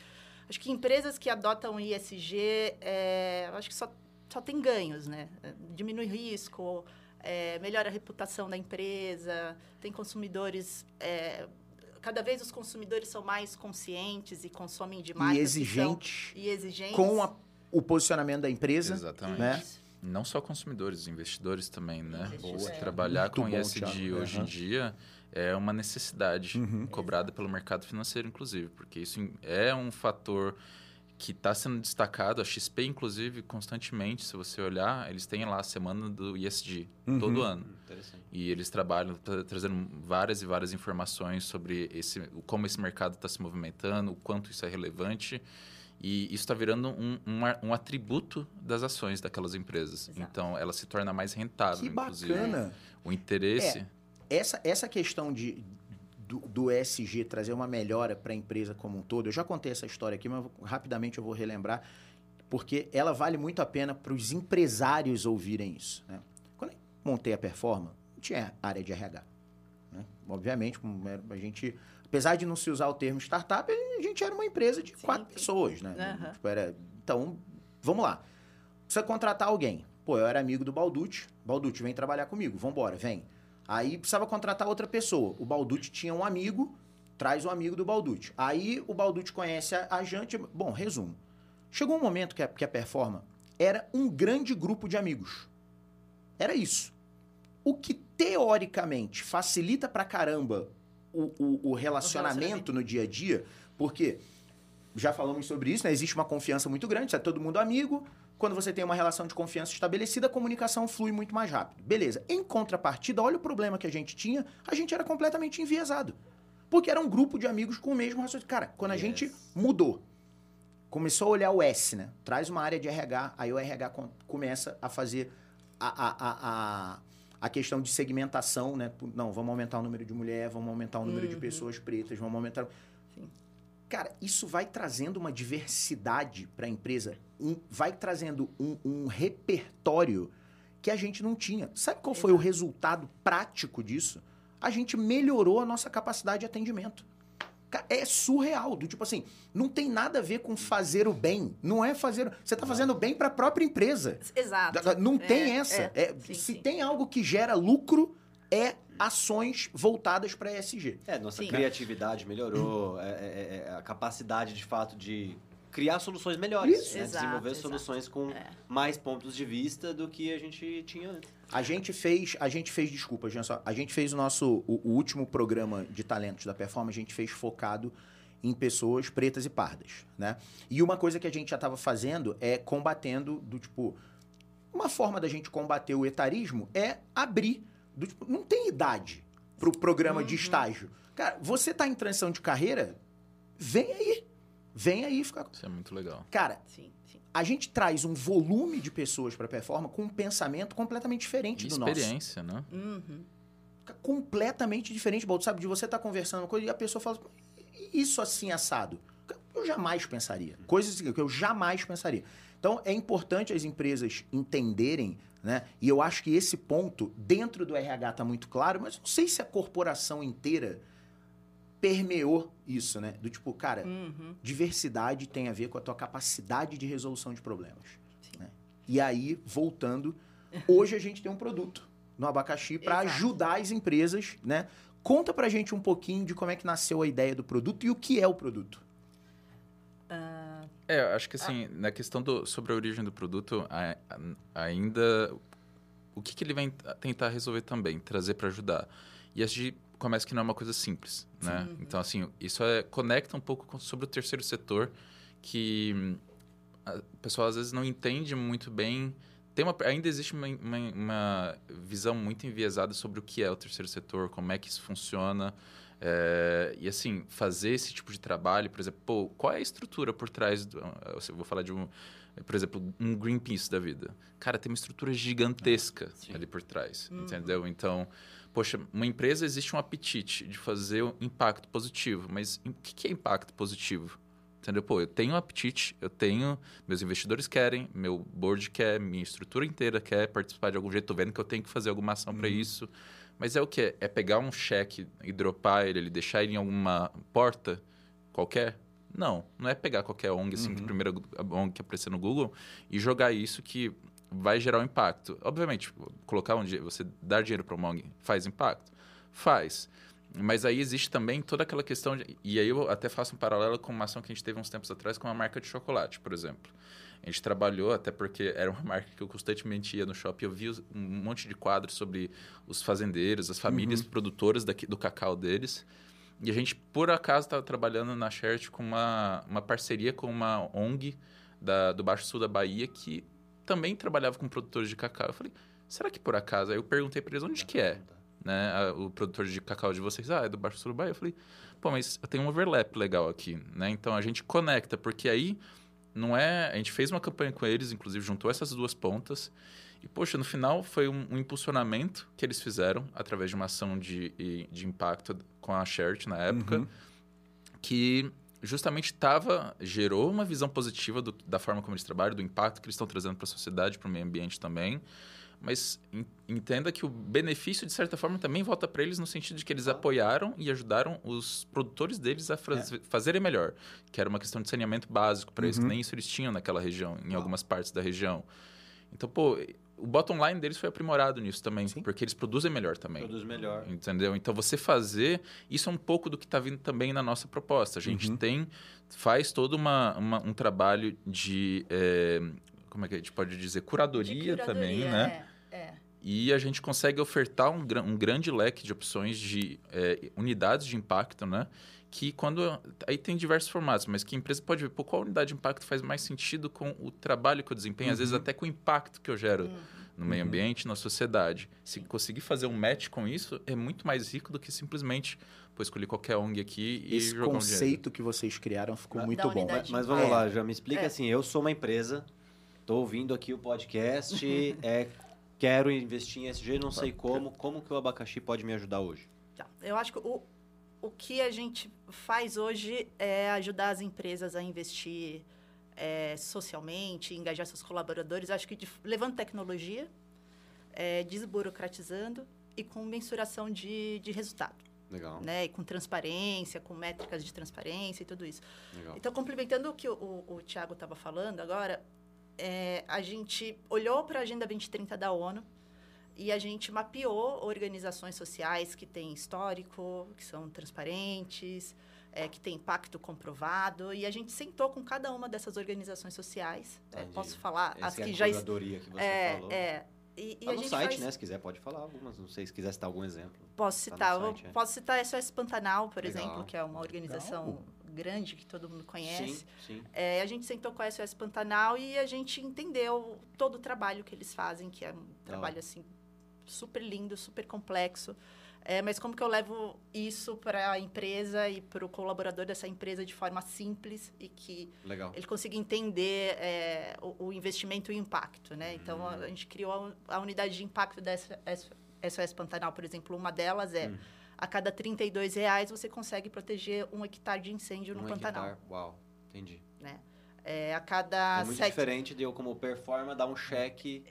acho que empresas que adotam ISG, é, eu acho que só, só tem ganhos, né? Diminui risco, é, melhora a reputação da empresa, tem consumidores... cada vez os consumidores são mais conscientes e consomem de marcas E exigentes e exigentes. com a- o posicionamento da empresa. Exatamente. né? Não só consumidores, investidores também, né? Investidores. Você É. trabalhar Muito com ESG Thiago. hoje Aham. em dia é uma necessidade Uhum. cobrada pelo mercado financeiro, inclusive, porque isso é um fator que está sendo destacado. A XP, inclusive, constantemente, se você olhar, eles têm lá a semana do ESG Uhum. todo ano. Interessante. E eles trabalham tra- trazendo várias e várias informações sobre esse, como esse mercado está se movimentando, o quanto isso é relevante. E isso está virando um, um, um atributo das ações daquelas empresas. Exato. Então, ela se torna mais rentável, Que inclusive. bacana. O interesse... Essa, essa questão de, do, do ESG trazer uma melhora para a empresa como um todo, eu já contei essa história aqui, mas rapidamente eu vou relembrar, porque ela vale muito a pena para os empresários ouvirem isso. né? Quando eu montei a Performa, não tinha área de RH. né? Obviamente, como era- a gente, apesar de não se usar o termo startup, a gente era uma empresa de Sim, quatro pessoas. Né? Aham. Tipo, era- então, vamos lá. Precisa contratar alguém. Pô, eu era amigo do Balducci. Balducci, vem trabalhar comigo. Vambora, vem. Aí precisava contratar outra pessoa. O Balducci tinha um amigo, traz um amigo do Balducci. Aí o Balducci conhece a, a Jante. Bom, resumo. Chegou um momento que a, que a Performa era um grande grupo de amigos. Era isso. O que teoricamente facilita pra caramba o, o- o relacionamento relacionamento. no dia a dia, porque já falamos sobre isso, né? Existe uma confiança muito grande, é todo mundo amigo. Quando você tem uma relação de confiança estabelecida, a comunicação flui muito mais rápido. Beleza. Em contrapartida, olha o problema que a gente tinha, a gente era completamente enviesado. Porque era um grupo de amigos com o mesmo raciocínio. Cara, quando a Yes. gente mudou, começou a olhar o S, né? Traz uma área de RH, aí o RH com- começa a fazer a, a, a, a, a questão de segmentação, né? Não, vamos aumentar o número de mulher, vamos aumentar o número de Uhum. pessoas pretas, vamos aumentar. Sim. Cara, isso vai trazendo uma diversidade para a empresa, um- vai trazendo um, um repertório que a gente não tinha. Sabe qual foi o resultado prático disso? A gente melhorou a nossa capacidade de atendimento. É surreal, do tipo assim, não tem nada a ver com fazer o bem. Não é fazer. Você está fazendo bem para a própria empresa. Exato. Não É, tem essa. é. É, Sim, se sim. tem algo que gera lucro, é ações voltadas para ESG. É, nossa Sim. criatividade melhorou, é, é, é, a capacidade de fato de criar soluções melhores, né? Exato, desenvolver exato. soluções com É. mais pontos de vista do que a gente tinha antes. A gente fez, a gente fez, desculpa, gente, só, a gente fez o nosso o, o último programa de talentos da performance, a gente fez focado em pessoas pretas e pardas, né? E uma coisa que a gente já estava fazendo é combatendo do tipo uma forma da gente combater o etarismo é abrir do tipo, não tem idade pro programa de Uhum. estágio. Cara, você tá em transição de carreira, vem aí. Vem aí ficar Isso é muito legal. Cara, Sim, sim. a gente traz um volume de pessoas para a performance com um pensamento completamente diferente E do nosso experiência, né? Uhum. Fica completamente diferente, Baldo. Sabe, de você estar conversando uma coisa e a pessoa fala, "E isso assim assado. Eu jamais pensaria. Coisas assim que eu jamais pensaria. Então, é importante as empresas entenderem, né? E eu acho que esse ponto, dentro do RH, está muito claro, mas não sei se a corporação inteira permeou isso, né? Do tipo, cara, Uhum. diversidade tem a ver com a tua capacidade de resolução de problemas. Né? E aí, voltando, hoje a gente tem um produto no abacaxi para ajudar as empresas, né? Conta pra gente um pouquinho de como é que nasceu a ideia do produto e o que é o produto. Ah, É, eu acho que assim, na questão do, sobre a origem do produto, a- a- ainda o que, que ele vem tentar resolver também, trazer para ajudar. E a gente começa que não é uma coisa simples, né? Sim. Então assim, isso é, conecta um pouco com, sobre o terceiro setor, que hum, o pessoal às vezes não entende muito bem. Tem uma, ainda existe uma, uma, uma visão muito enviesada sobre o que é o terceiro setor, como é que isso funciona. É, e assim, fazer esse tipo de trabalho, por exemplo, pô, qual é a estrutura por trás do. Eu vou falar de um. Por exemplo, um Greenpeace da vida. Cara, tem uma estrutura gigantesca Sim. ali por trás, entendeu? Então, poxa, uma empresa existe um apetite de fazer um impacto positivo, mas o que é impacto positivo? Entendeu? Pô, eu tenho um apetite, eu tenho, meus investidores querem, meu board quer, minha estrutura inteira quer participar de algum jeito, tô vendo que eu tenho que fazer alguma ação para isso. Mas é o quê? É pegar um cheque e dropar ele, ele deixar ele em alguma porta qualquer? Não, não é pegar qualquer ONG, assim, que a primeira ONG que aparecer no Google e jogar isso que vai gerar um impacto. Obviamente, colocar dinheiro, você dar dinheiro para uma ONG faz impacto? Faz. Mas aí existe também toda aquela questão de, e aí eu até faço um paralelo com uma ação que a gente teve uns tempos atrás com uma marca de chocolate, por exemplo. A gente trabalhou, até porque era uma marca que eu constantemente ia no shopping, eu vi um monte de quadros sobre os fazendeiros, as famílias produtoras daqui, do cacau deles. E a gente, por acaso, estava trabalhando na Shert com uma, uma parceria com uma ONG da, do Baixo Sul da Bahia que também trabalhava com produtores de cacau. Eu falei, será que por acaso? Aí eu perguntei para eles onde que é né, a- o produtor de cacau de vocês, ah, é do Baixo Sul do Bahia. Eu falei, pô, mas eu tenho um overlap legal aqui, né? Então a gente conecta, porque aí não é. A gente fez uma campanha com eles, inclusive juntou essas duas pontas. E, poxa, no final foi um, um impulsionamento que eles fizeram através de uma ação de, de impacto com a Shert na época, Uhum. que justamente tava, gerou uma visão positiva do- da forma como eles trabalham, do impacto que eles estão trazendo para a sociedade, para o meio ambiente também. Mas en- entenda que o benefício, de certa forma, também volta para eles no sentido de que eles apoiaram e ajudaram os produtores deles a faz- fazerem melhor. Que era uma questão de saneamento básico para eles, que nem isso eles tinham naquela região, em algumas partes da região. Então, pô, o bottom line deles foi aprimorado nisso também, Sim. porque eles produzem melhor também. Produz melhor. Entendeu? Então você fazer, isso é um pouco do que está vindo também na nossa proposta. A gente tem, faz todo uma, uma- um trabalho de, eh, como é que a gente pode dizer, curadoria, De também, curadoria, né? É, é. E a gente consegue ofertar um, um grande leque de opções de eh, unidades de impacto, né? Que quando. Aí tem diversos formatos, mas que a empresa pode ver, pô, qual unidade de impacto faz mais sentido com o trabalho que eu desempenho, às vezes até com o impacto que eu gero no meio ambiente, na sociedade. Se conseguir fazer um match com isso, é muito mais rico do que simplesmente, pô, escolher qualquer ONG aqui e Esse jogar um dinheiro. conceito que vocês criaram ficou Da muito bom. unidade. Mas vamos É. lá, já me explica É. assim, eu sou uma empresa, tô ouvindo aqui o podcast, é, quero investir em SG, não sei como, como que o abacaxi pode me ajudar hoje? Tá. Eu acho que o, o que a gente faz hoje é ajudar as empresas a investir é, socialmente, engajar seus colaboradores, acho que de- levando tecnologia, é, desburocratizando e com mensuração de, de resultado, Legal, né? E com transparência, com métricas de transparência e tudo isso. legal. Então, complementando o que o, o, o Tiago estava falando agora, é, a gente olhou para a Agenda 2030 da ONU e a gente mapeou organizações sociais que têm histórico, que são transparentes, é, que têm impacto comprovado, e a gente sentou com cada uma dessas organizações sociais. É, posso falar as Essa é que a já... curadoria que você É, falou. é. E, e Tá a no gente site, faz... né? Se quiser, pode falar algumas. Não sei se quiser citar algum exemplo. Posso Tá citar, eu site, é. posso citar a SOS Pantanal, por Legal. exemplo, que é uma organização grande que todo mundo conhece. Sim, sim. É, a gente sentou com a SOS Pantanal e a gente entendeu todo o trabalho que eles fazem, que é um trabalho assim super lindo, super complexo. É, mas como que eu levo isso para a empresa e para o colaborador dessa empresa de forma simples e que Legal. ele consiga entender é, o, o investimento e o impacto, né? Então a, a gente criou a, a unidade de impacto da SOS Pantanal, por exemplo, uma delas é Hum. A cada 32 reais você consegue proteger um hectare de incêndio no Um Pantanal. hectare. Uau, entendi. É, a cada é muito sete... diferente de eu, como performa, dar um cheque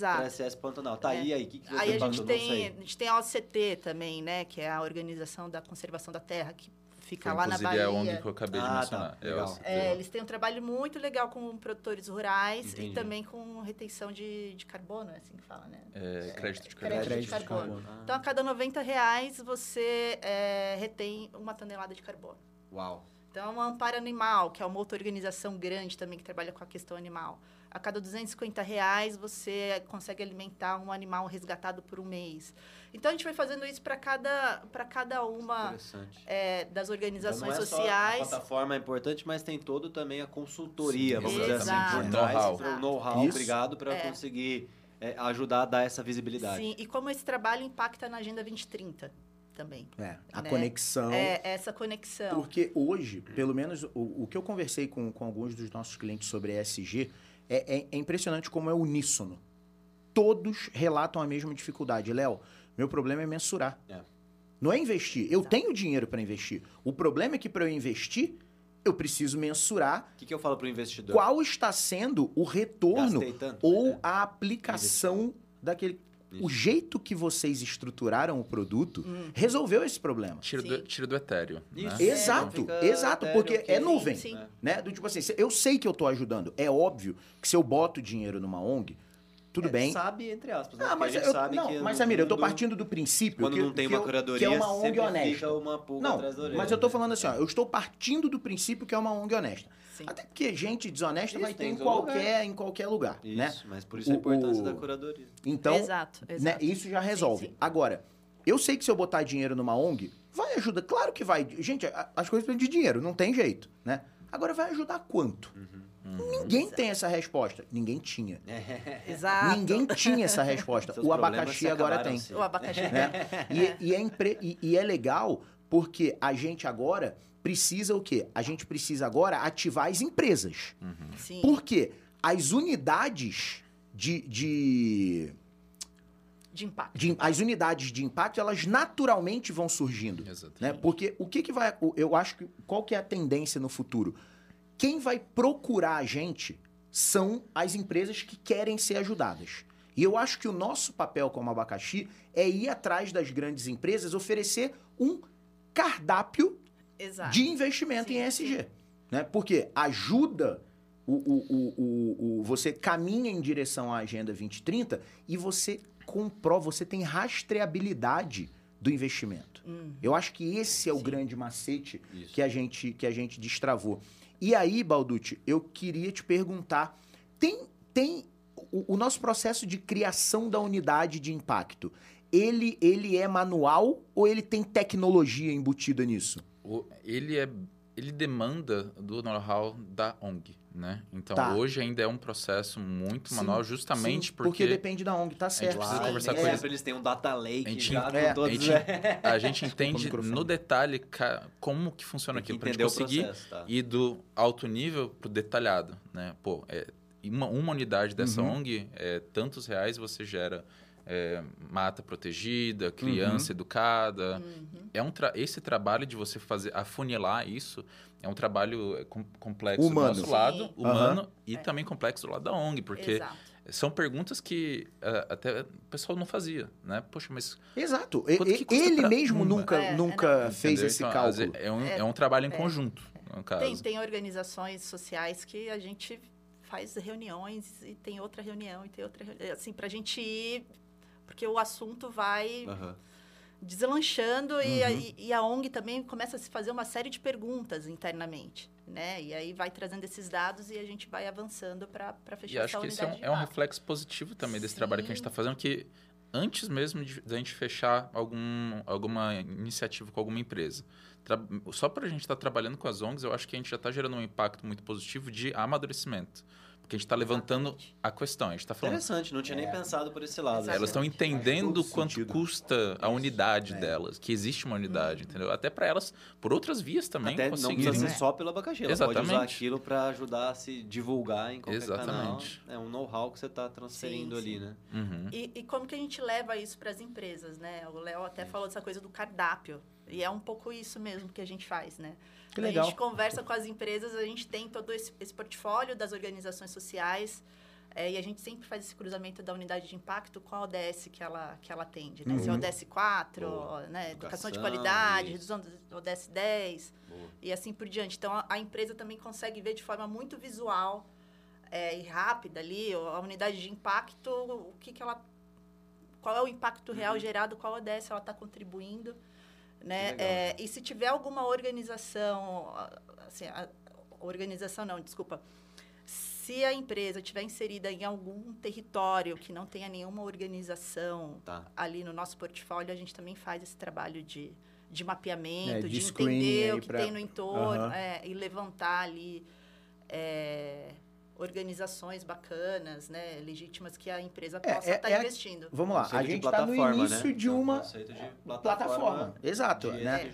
para SS Pantanal. Tá É. aí, aí. O que, que você Aí a gente, tem, a gente tem a OCT também, né? Que é a Organização da Conservação da Terra, que fica Foi, lá na inclusive, é a Bahia. ONG que eu acabei de Ah, tá. mencionar. É, Legal. o- É, eles têm um trabalho muito legal com produtores rurais Entendi. e também com retenção de, de carbono, é assim que fala, né? é, crédito de Crédito carbono. de Crédito de carbono. carbono. Então, a cada 90 reais, você é, retém uma tonelada de carbono. Uau. Então, a Amparo Animal, que é uma outra organização grande também que trabalha com a questão animal. A cada 250 reais você consegue alimentar um animal resgatado por um mês. Então, a gente vai fazendo isso para cada, cada uma é, das organizações Então, não é só sociais. a plataforma é importante, mas tem todo também a consultoria, Sim, vamos dizer assim, por trás. Know-how. O know-how, Isso. obrigado, para É. conseguir é, ajudar a dar essa visibilidade. Sim, e como esse trabalho impacta na Agenda 2030 também. É, a Né? conexão. É essa conexão. Porque hoje, pelo menos o, o que eu conversei com, com alguns dos nossos clientes sobre ESG, é, é- é impressionante como é uníssono. Todos relatam a mesma dificuldade. Léo, meu problema é mensurar. É. Não é investir. Eu Exato. tenho dinheiro para investir. O problema é que para eu investir, eu preciso mensurar O que, que eu falo para o investidor? qual está sendo o retorno tanto? ou É. a aplicação daquele. O jeito que vocês estruturaram o produto Hum. resolveu esse problema. Tira do, tira do etéreo. Né? Exato, Fica exato, etéreo, porque é nuvem. Sim. É. né? Do tipo assim, eu sei que eu tô ajudando. É óbvio que se eu boto dinheiro numa ONG, tudo É, bem. Sabe, entre aspas. Né? Ah, mas eu, sabe não, que mas Samira, eu tô partindo do princípio Quando que, não tem que uma eu- curadoria, que é uma ONG honesta. fica uma pulga Não, atrás da orelha. mas eu tô falando assim, ó, eu estou partindo do princípio que é uma ONG honesta. Sim. Até porque gente desonesta Isso, vai ter em qualquer, em qualquer lugar, Isso, né? mas por isso a O- importância o- da curadoria. Então, exato, né, exato. isso já resolve. sim. Agora, eu sei que se eu botar dinheiro numa ONG, vai ajudar. Claro que vai. Gente, a- as coisas precisam de dinheiro, não tem jeito, né? Agora, vai ajudar quanto? Ninguém tem essa resposta. Ninguém tinha. Exato. Ninguém tinha essa resposta. Seus o abacaxi agora tem. sim. O abacaxi. né? E, e é impre- e- e é legal porque a gente agora precisa o quê? A gente precisa agora ativar as empresas. Sim. Porque as unidades de, de, De impacto. de- as unidades de impacto elas naturalmente vão surgindo, Exatamente. né? Porque o que que vai eu acho que qual que é a tendência no futuro? Quem vai procurar a gente são as empresas que querem ser ajudadas. E eu acho que o nosso papel como abacaxi é ir atrás das grandes empresas, oferecer um cardápio Exato. de investimento Sim, em ESG. Né? Porque ajuda o, o, o, o, o- Você caminha em direção à Agenda 2030 e você comprova, você tem rastreabilidade do investimento. Hum. Eu acho que esse é o Sim. grande macete Isso. que a gente que a gente destravou. E aí, Balducci, eu queria te perguntar, tem tem o, o nosso processo de criação da unidade de impacto, ele ele é manual ou ele tem tecnologia embutida nisso? O- ele é ele demanda do know-how da ONG, né? Então Tá. hoje ainda é um processo muito Sim, manual, justamente Sim, porque, depende da ONG, tá certo. precisa Sim. conversar nem com É. eles. sempre eles têm um data lake A gente- já é, com todos... a gente, a gente entende microfone. no detalhe como que funciona aquilo para gente conseguir processo, tá? ir do alto nível pro detalhado, né? Pô, é, uma, uma unidade dessa Uhum. ONG, é, tantos reais você gera é, mata protegida, criança Uhum. educada. Uhum. É um tra- esse trabalho de você fazer afunilar isso é um trabalho com- complexo Humano. do nosso lado, Sim. humano e É. também complexo do lado da ONG, porque Exato. são perguntas que ah, até o pessoal não fazia, né? Poxa, mas Exato. E- Quanto que custa ele pra mesmo uma? nunca, É, é, nunca fez entendeu? esse Então, cálculo. É um, É, é um trabalho em é. conjunto, no caso. Tem, tem organizações sociais que a gente faz reuniões e tem outra reunião e tem outra reunião. Assim, pra gente ir. Porque o assunto vai Aham. deslanchando e, a, Uhum. e- a ONG também começa a se fazer uma série de perguntas internamente, né? E aí vai trazendo esses dados e a gente vai avançando para fechar E acho essa que isso é um, de é um reflexo positivo também desse trabalho que a gente está fazendo, que antes mesmo de, da gente fechar algum, alguma iniciativa com alguma empresa, tra- só para a gente estar trabalhando com as ONGs, eu acho que a gente já está gerando um impacto muito positivo de amadurecimento. Porque a gente está levantando Exatamente. a questão, a gente está falando. Interessante, não tinha nem pensado por esse lado. Exatamente. Elas estão entendendo todo quanto sentido. custa a unidade É. delas, que existe uma unidade, entendeu? Até para elas, por outras vias também, Até não conseguirem. precisa ser só pelo abacaxi. Ela pode usar Exatamente. aquilo para ajudar a se divulgar em qualquer Exatamente. canal. É um know-how que você está transferindo Sim, ali, sim. né? Uhum. E, e como que a gente leva isso para as empresas, né? O Léo até falou dessa coisa do cardápio. E é um pouco isso mesmo que a gente faz, né? Que A legal. gente conversa com as empresas, a gente tem todo esse, esse portfólio das organizações sociais. é, e a gente sempre faz esse cruzamento da unidade de impacto com a ODS que ela, que ela atende, né? Se é Uhum. ODS 4, Boa. né? Educação de Educação, qualidade, isso. redução do ODS 10 Boa. e assim por diante. Então, a, a empresa também consegue ver de forma muito visual é, e rápida ali a unidade de impacto, o que, que ela... Qual é o impacto real Uhum. gerado, qual ODS ela está contribuindo, né? É, e se tiver alguma organização, assim, a organização não, desculpa. Se a empresa estiver inserida em algum território que não tenha nenhuma organização Tá. ali no nosso portfólio, a gente também faz esse trabalho de, de mapeamento, É, de de, entender o que pra- tem no entorno Aham. é, e levantar ali é, organizações bacanas, né, legítimas que a empresa É, possa é- estar é a- investindo. Vamos lá, a gente está no plataforma, início né? de É um uma de plataforma. Exato, de né?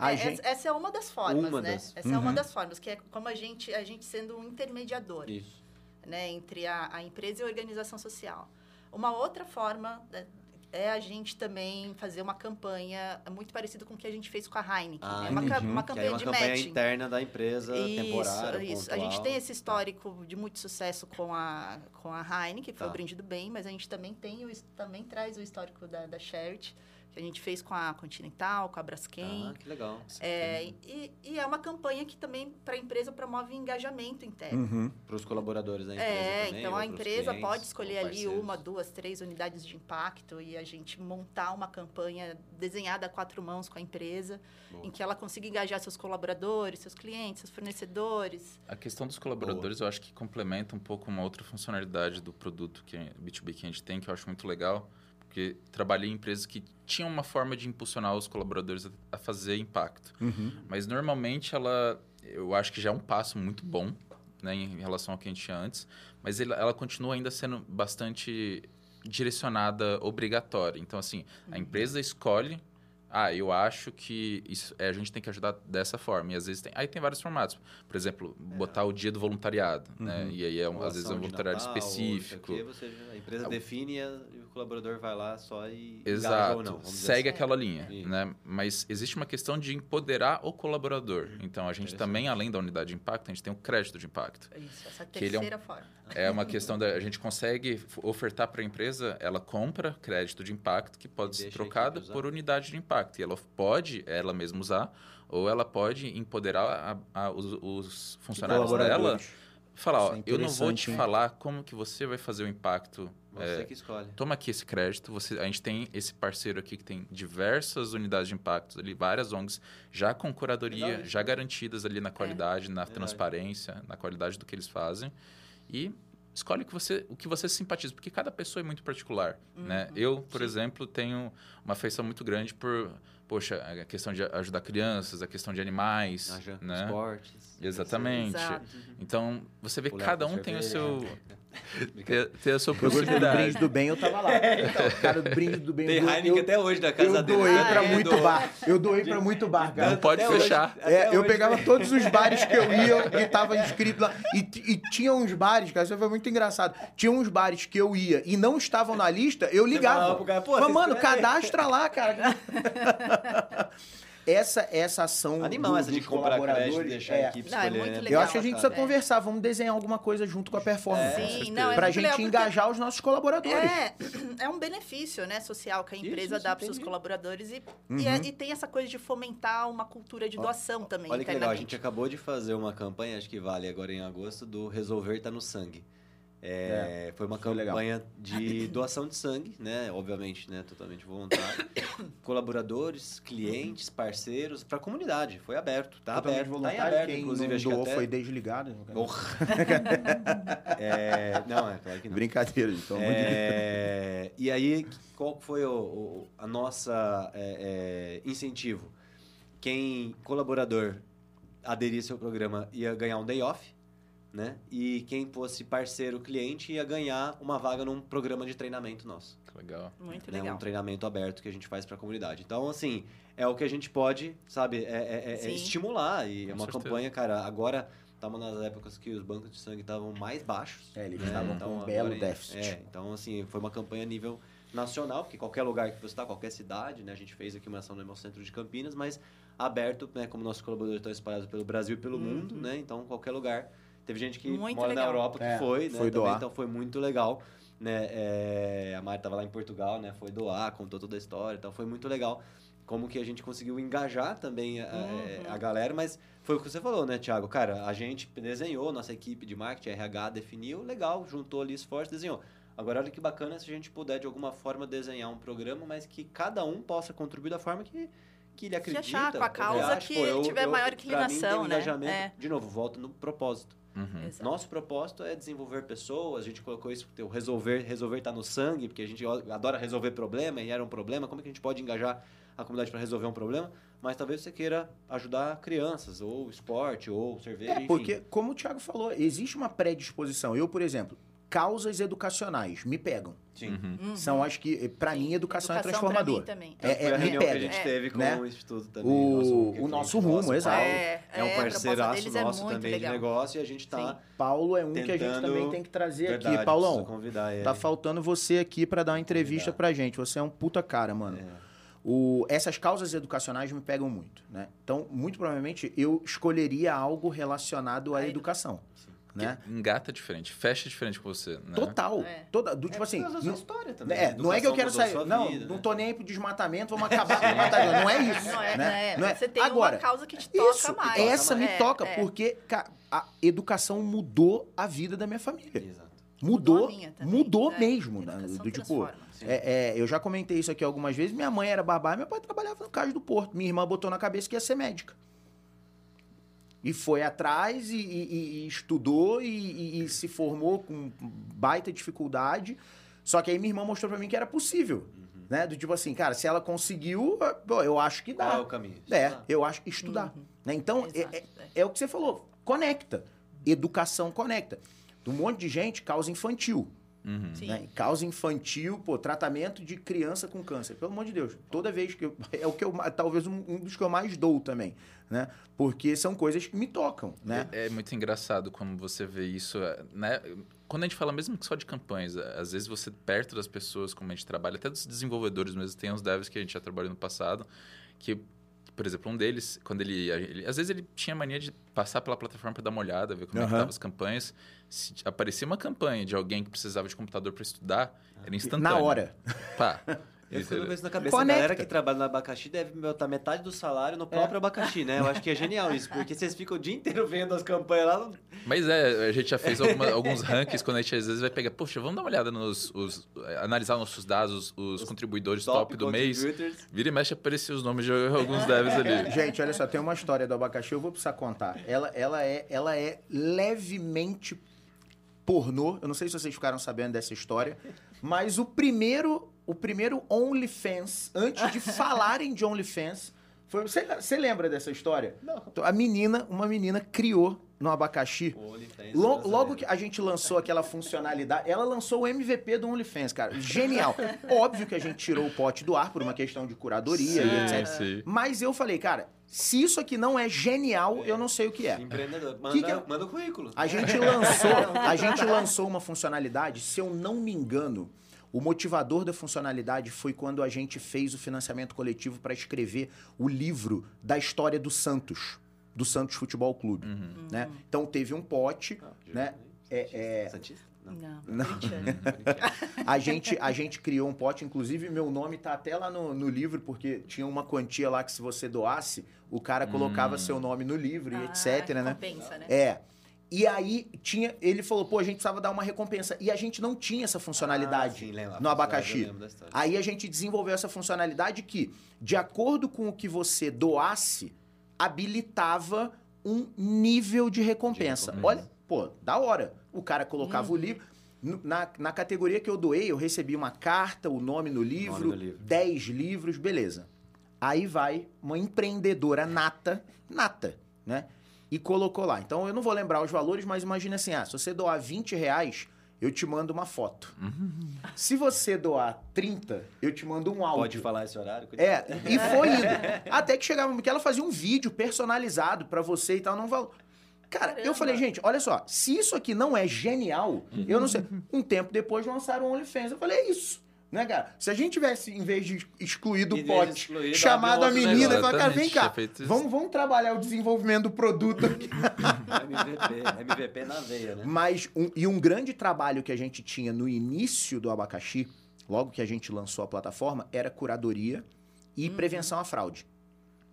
É, gente- essa, é uma das formas, Uma né? das. Essa é uma Uhum. das formas, que é como a gente, a gente sendo um intermediador, Isso. né, entre a, a empresa e a organização social. Uma outra forma né, é a gente também fazer uma campanha muito parecida com o que a gente fez com a Heineken. Ah, né? uma, entendi. uma Que aí é campanha uma de campanha matching. interna da empresa, temporária, Isso, isso. A gente tem esse histórico de muito sucesso com a, com a Heineken, que foi Tá. o Brinde do Bem, mas a gente também tem também traz o histórico da, da Charity, que a gente fez com a Continental, com a Braskem. Ah, que legal. É, e, e é uma campanha que também, para a empresa, promove engajamento interno. Uhum. Para os colaboradores da empresa É, também, então a empresa clientes, pode escolher ali uma, duas, três unidades de impacto e a gente montar uma campanha desenhada a quatro mãos com a empresa, Boa. em que ela consiga engajar seus colaboradores, seus clientes, seus fornecedores. A questão dos colaboradores, eu acho que complementa um pouco uma outra funcionalidade do produto que B2B que a gente tem, que eu acho muito legal, porque trabalhei em empresas que tinham uma forma de impulsionar os colaboradores a, fazer impacto. Uhum. Mas normalmente ela, eu acho que já é um passo muito bom, né, em relação ao que a gente tinha antes, mas ele- ela continua ainda sendo bastante direcionada, obrigatória. Então, assim, a empresa escolhe, ah, eu acho que isso, é, a gente tem que ajudar dessa forma. E às vezes tem, aí tem vários formatos. Por exemplo, botar o dia do voluntariado, né? Uhum. E aí, é um, às vezes, é um voluntariado Natal, específico. você já- a empresa É define e, colaborador vai lá só e Exato. ou não. Segue assim. aquela linha, Isso. né? Mas existe uma questão de empoderar o colaborador. Então, a gente também, além da unidade de impacto, a gente tem o crédito de impacto. Isso, essa Que ele é um- terceira forma. É uma questão da a gente consegue ofertar para a empresa, ela compra crédito de impacto que pode E ser trocado por unidade de impacto. E ela pode ela mesma usar, ou ela pode empoderar a- a- os, os funcionários dela. Falar, ó, é eu não vou te hein? falar como que você vai fazer o impacto. Você é, que escolhe. toma aqui esse crédito. Você, a gente tem esse parceiro aqui que tem diversas unidades de impactos ali, várias ONGs, já com curadoria, já né? garantidas ali na qualidade, na Verdade. transparência, na qualidade do que eles fazem. E escolhe o que você, o que você simpatiza, porque cada pessoa é muito particular, né? Eu, por exemplo, tenho uma afeição muito grande por, poxa, a questão de ajudar crianças, a questão de animais, Haja né? esportes. Exatamente. Então, você vê que Pular cada um tem o seu tem, tem a sua Eu oportunidade. brinde do bem, eu tava lá. Então, cara, do brinde do bem. Tem eu, Heineken eu, até hoje na casa eu dele. doei Ah, pra é? muito bar. Eu doei pra muito bar, cara. Não pode Até hoje. fechar. É, Até eu hoje pegava todos os bares que eu ia e tava inscrito lá. E, e tinha uns bares, cara, isso foi muito engraçado. Tinha uns bares que eu ia e não estavam na lista, eu falava ligava. pro cara, pô, Mas, mano, inscreve aí. cadastra lá, cara. Essa, essa ação Animal do- essa de dos comprar crédito e colaboradores, deixar é, a equipe Não, é escolher, muito né? legal. Eu acho que a gente precisa É. conversar, vamos desenhar alguma coisa junto com a performance. É, Sim, não, é pra gente legal, engajar os nossos colaboradores. É, é um benefício né, social que a empresa isso, dá para seus colaboradores e, Uhum. e, é- e tem essa coisa de fomentar uma cultura de doação também Olha que legal, a gente acabou de fazer uma campanha, acho que vale agora em agosto, do Resolver Tá no Sangue. É, foi uma foi legal. campanha de doação de sangue, né? Obviamente, né? Totalmente voluntário. Colaboradores, clientes, parceiros, para a comunidade. Foi aberto, tá Totalmente aberto. Tá voluntário, aberto, quem inclusive, não acho que doou até... foi desligado. Porra. É, não, é claro que não. Brincadeira, então. É, e aí, qual foi o, o- a nossa é, é, incentivo? Quem colaborador aderisse ao programa ia ganhar um day off, né? E quem fosse parceiro cliente ia ganhar uma vaga num programa de treinamento nosso. Legal. Muito né? legal. Um treinamento aberto que a gente faz para a comunidade. Então, assim, é o que a gente pode, sabe, é, é- é- é estimular. E é Com uma certeza. campanha, cara, agora estamos nas épocas que os bancos de sangue estavam mais baixos. É, eles né? estavam com um agora, belo em- déficit. É, então, assim, foi uma campanha a nível nacional, porque qualquer lugar que você está, qualquer cidade, né? A gente fez aqui uma ação no Hemocentro de Campinas, mas aberto, né? Como nossos colaboradores estão espalhados pelo Brasil e pelo mundo, né? Então, qualquer lugar. Teve gente que Muito mora na legal. Europa que É, foi, né? foi também, doar. então foi muito legal. Né? É, a Mari estava lá em Portugal, né? Foi doar, contou toda a história, então foi muito legal como que a gente conseguiu engajar também a, Uhum. a galera, mas foi o que você falou, né, Thiago? Cara, a gente desenhou, nossa equipe de marketing, RH, definiu, legal, juntou ali esforço, desenhou. Agora, olha que bacana se a gente puder, de alguma forma, desenhar um programa, mas que cada um possa contribuir da forma que, que ele acredita. achar com a causa que pô, eu- tiver eu- maior pra mim, inclinação, um né? É. De novo, volta no propósito. Uhum. Nosso propósito é desenvolver pessoas, a gente colocou isso, o resolver, resolver tá no sangue, porque a gente adora resolver problema e era um problema, como é que a gente pode engajar a comunidade para resolver um problema? Mas talvez você queira ajudar crianças, ou esporte, ou cerveja, É, enfim. porque, como o Thiago falou, existe uma predisposição. Eu, por exemplo, causas educacionais me pegam. Sim. Uhum. Uhum. São as que, para mim, educação, é pra transformador. mim também. É- foi é- a me reunião que a pega, gente É. teve com Né? o Instituto também. O- nosso- o é nosso rumo, nosso, exato. É, É um é, parceiraço deles é nosso muito também legal. de negócio e a gente tá Paulo é um que a gente também tem que trazer verdade, aqui. Paulão, convidar ele. tá faltando você aqui para dar uma entrevista Convidar. pra gente. Você é um puta cara, mano. É. O- essas causas educacionais me pegam muito, né? Então, muito provavelmente, eu escolheria algo relacionado à A edu- educação, né? Engata diferente, fecha diferente com você. Né? Total. É. Toda, do, tipo É assim... por causa da sua não- história também. É, não é que eu quero sair. mudou Não, vida, não né? tô nem aí pro desmatamento, vamos acabar com o desmatamento. Não é isso. Não é, né? né? Você tem Agora, uma causa que te toca isso, mais. essa me É, toca, é. porque a educação mudou a vida da minha família. Exato. Mudou, a minha também, mudou né? mesmo. né? Do tipo, é, é, eu já comentei isso aqui algumas vezes. Minha mãe era babá e meu pai trabalhava no Cais do Porto. Minha irmã botou na cabeça que ia ser médica. E foi atrás e, e- e estudou e, e- e se formou com baita dificuldade. Só que aí minha irmã mostrou pra mim que era possível. Né? Do tipo assim, cara, se ela conseguiu, eu acho que Qual é dá. o caminho? É, Estudar. eu acho que estudar. né? Então, é- é, é. é o que você falou, conecta. Educação conecta. Um monte de gente, causa infantil. Uhum. Né? Causa infantil, pô, tratamento de criança com câncer. Pelo amor de Deus. Toda vez que eu. É o que eu. Talvez um, um dos que eu mais dou também. Né? Porque são coisas que me tocam, né? É, é muito engraçado quando você vê isso, é, né? Quando a gente fala mesmo que só de campanhas, é, às vezes você perto das pessoas, como a gente trabalha, até dos desenvolvedores mesmo, tem uns devs que a gente já trabalhou no passado, que, por exemplo, um deles, quando ele, ele- às vezes ele tinha mania de passar pela plataforma para dar uma olhada, ver como é que Aham. estavam as campanhas. Se aparecia uma campanha de alguém que precisava de computador para estudar, era instantâneo. Na hora. Pá. Eu fico com isso na cabeça. Conecta. A galera que trabalha no abacaxi deve botar metade do salário no próprio abacaxi, né? Eu acho que é genial isso, porque vocês ficam o dia inteiro vendo as campanhas lá. Não... Mas é, a gente já fez alguma- alguns rankings quando a gente às vezes vai pegar, poxa, vamos dar uma olhada nos. os- eh, analisar nossos dados, os, Os contribuidores top, do mês. Vira e mexe aparecer os nomes de alguns devs ali. Gente, olha só, tem uma história do abacaxi, eu vou precisar contar. Ela, ela, é, ela é levemente pornô. Eu não sei se vocês ficaram sabendo dessa história, mas o primeiro, o primeiro OnlyFans, antes de falarem de OnlyFans, foi. Você, você lembra dessa história? Não. A menina, uma menina criou no abacaxi. O OnlyFans Lo- logo que a gente lançou aquela funcionalidade, ela lançou o MVP do OnlyFans, cara. Genial. Óbvio que a gente tirou o pote do ar por uma questão de curadoria e etc. sim. Mas eu falei, cara, se isso aqui não é genial, eu não sei o que é. Empreendedor. Manda, Que que é? manda o currículo. A gente lançou, a gente lançou uma funcionalidade, se eu não me engano, o motivador da funcionalidade foi quando a gente fez o financiamento coletivo para escrever o livro da história do Santos, do Santos Futebol Clube, Uhum. né? Então teve um pote, Ah, né? É- é- Santista? Não. Não, Não. A gente, a gente criou um pote, inclusive meu nome tá até lá no, no livro, porque tinha uma quantia lá que se você doasse, o cara colocava Hum. seu nome no livro e Ah, etc, né? recompensa, né? É. E aí tinha, ele falou, pô, a gente precisava dar uma recompensa. E a gente não tinha essa Ah, funcionalidade sim, lembra. no abacaxi. Aí a gente desenvolveu essa funcionalidade que, de acordo com o que você doasse, habilitava um nível de recompensa. De recompensa. Olha, pô, da hora. O cara colocava o livro. No- Na, na categoria que eu doei, eu recebi uma carta, o nome no livro, no livro. 10 livros, beleza. Aí vai uma empreendedora nata, nata, né? E colocou lá. Então eu não vou lembrar os valores, mas imagina assim: ah, se você doar 20 reais, eu te mando uma foto. Se você doar 30, eu te mando um áudio. Pode falar esse horário? É, e foi indo. Até que chegava, porque ela fazia um vídeo personalizado pra você e tal, não valor. Cara, eu Caramba. falei, gente, olha só, se isso aqui não é genial, eu não sei. Um tempo depois lançaram o OnlyFans. Eu falei, é isso. Né, cara? Se a gente tivesse, em vez de excluir do pote, excluir, chamado a menina e falar, cara, vem cá, vamos, vamos trabalhar o desenvolvimento do produto aqui. MVP, MVP na veia, né? Mas, um- e um grande trabalho que a gente tinha no início do abacaxi, logo que a gente lançou a plataforma, era curadoria e prevenção à fraude.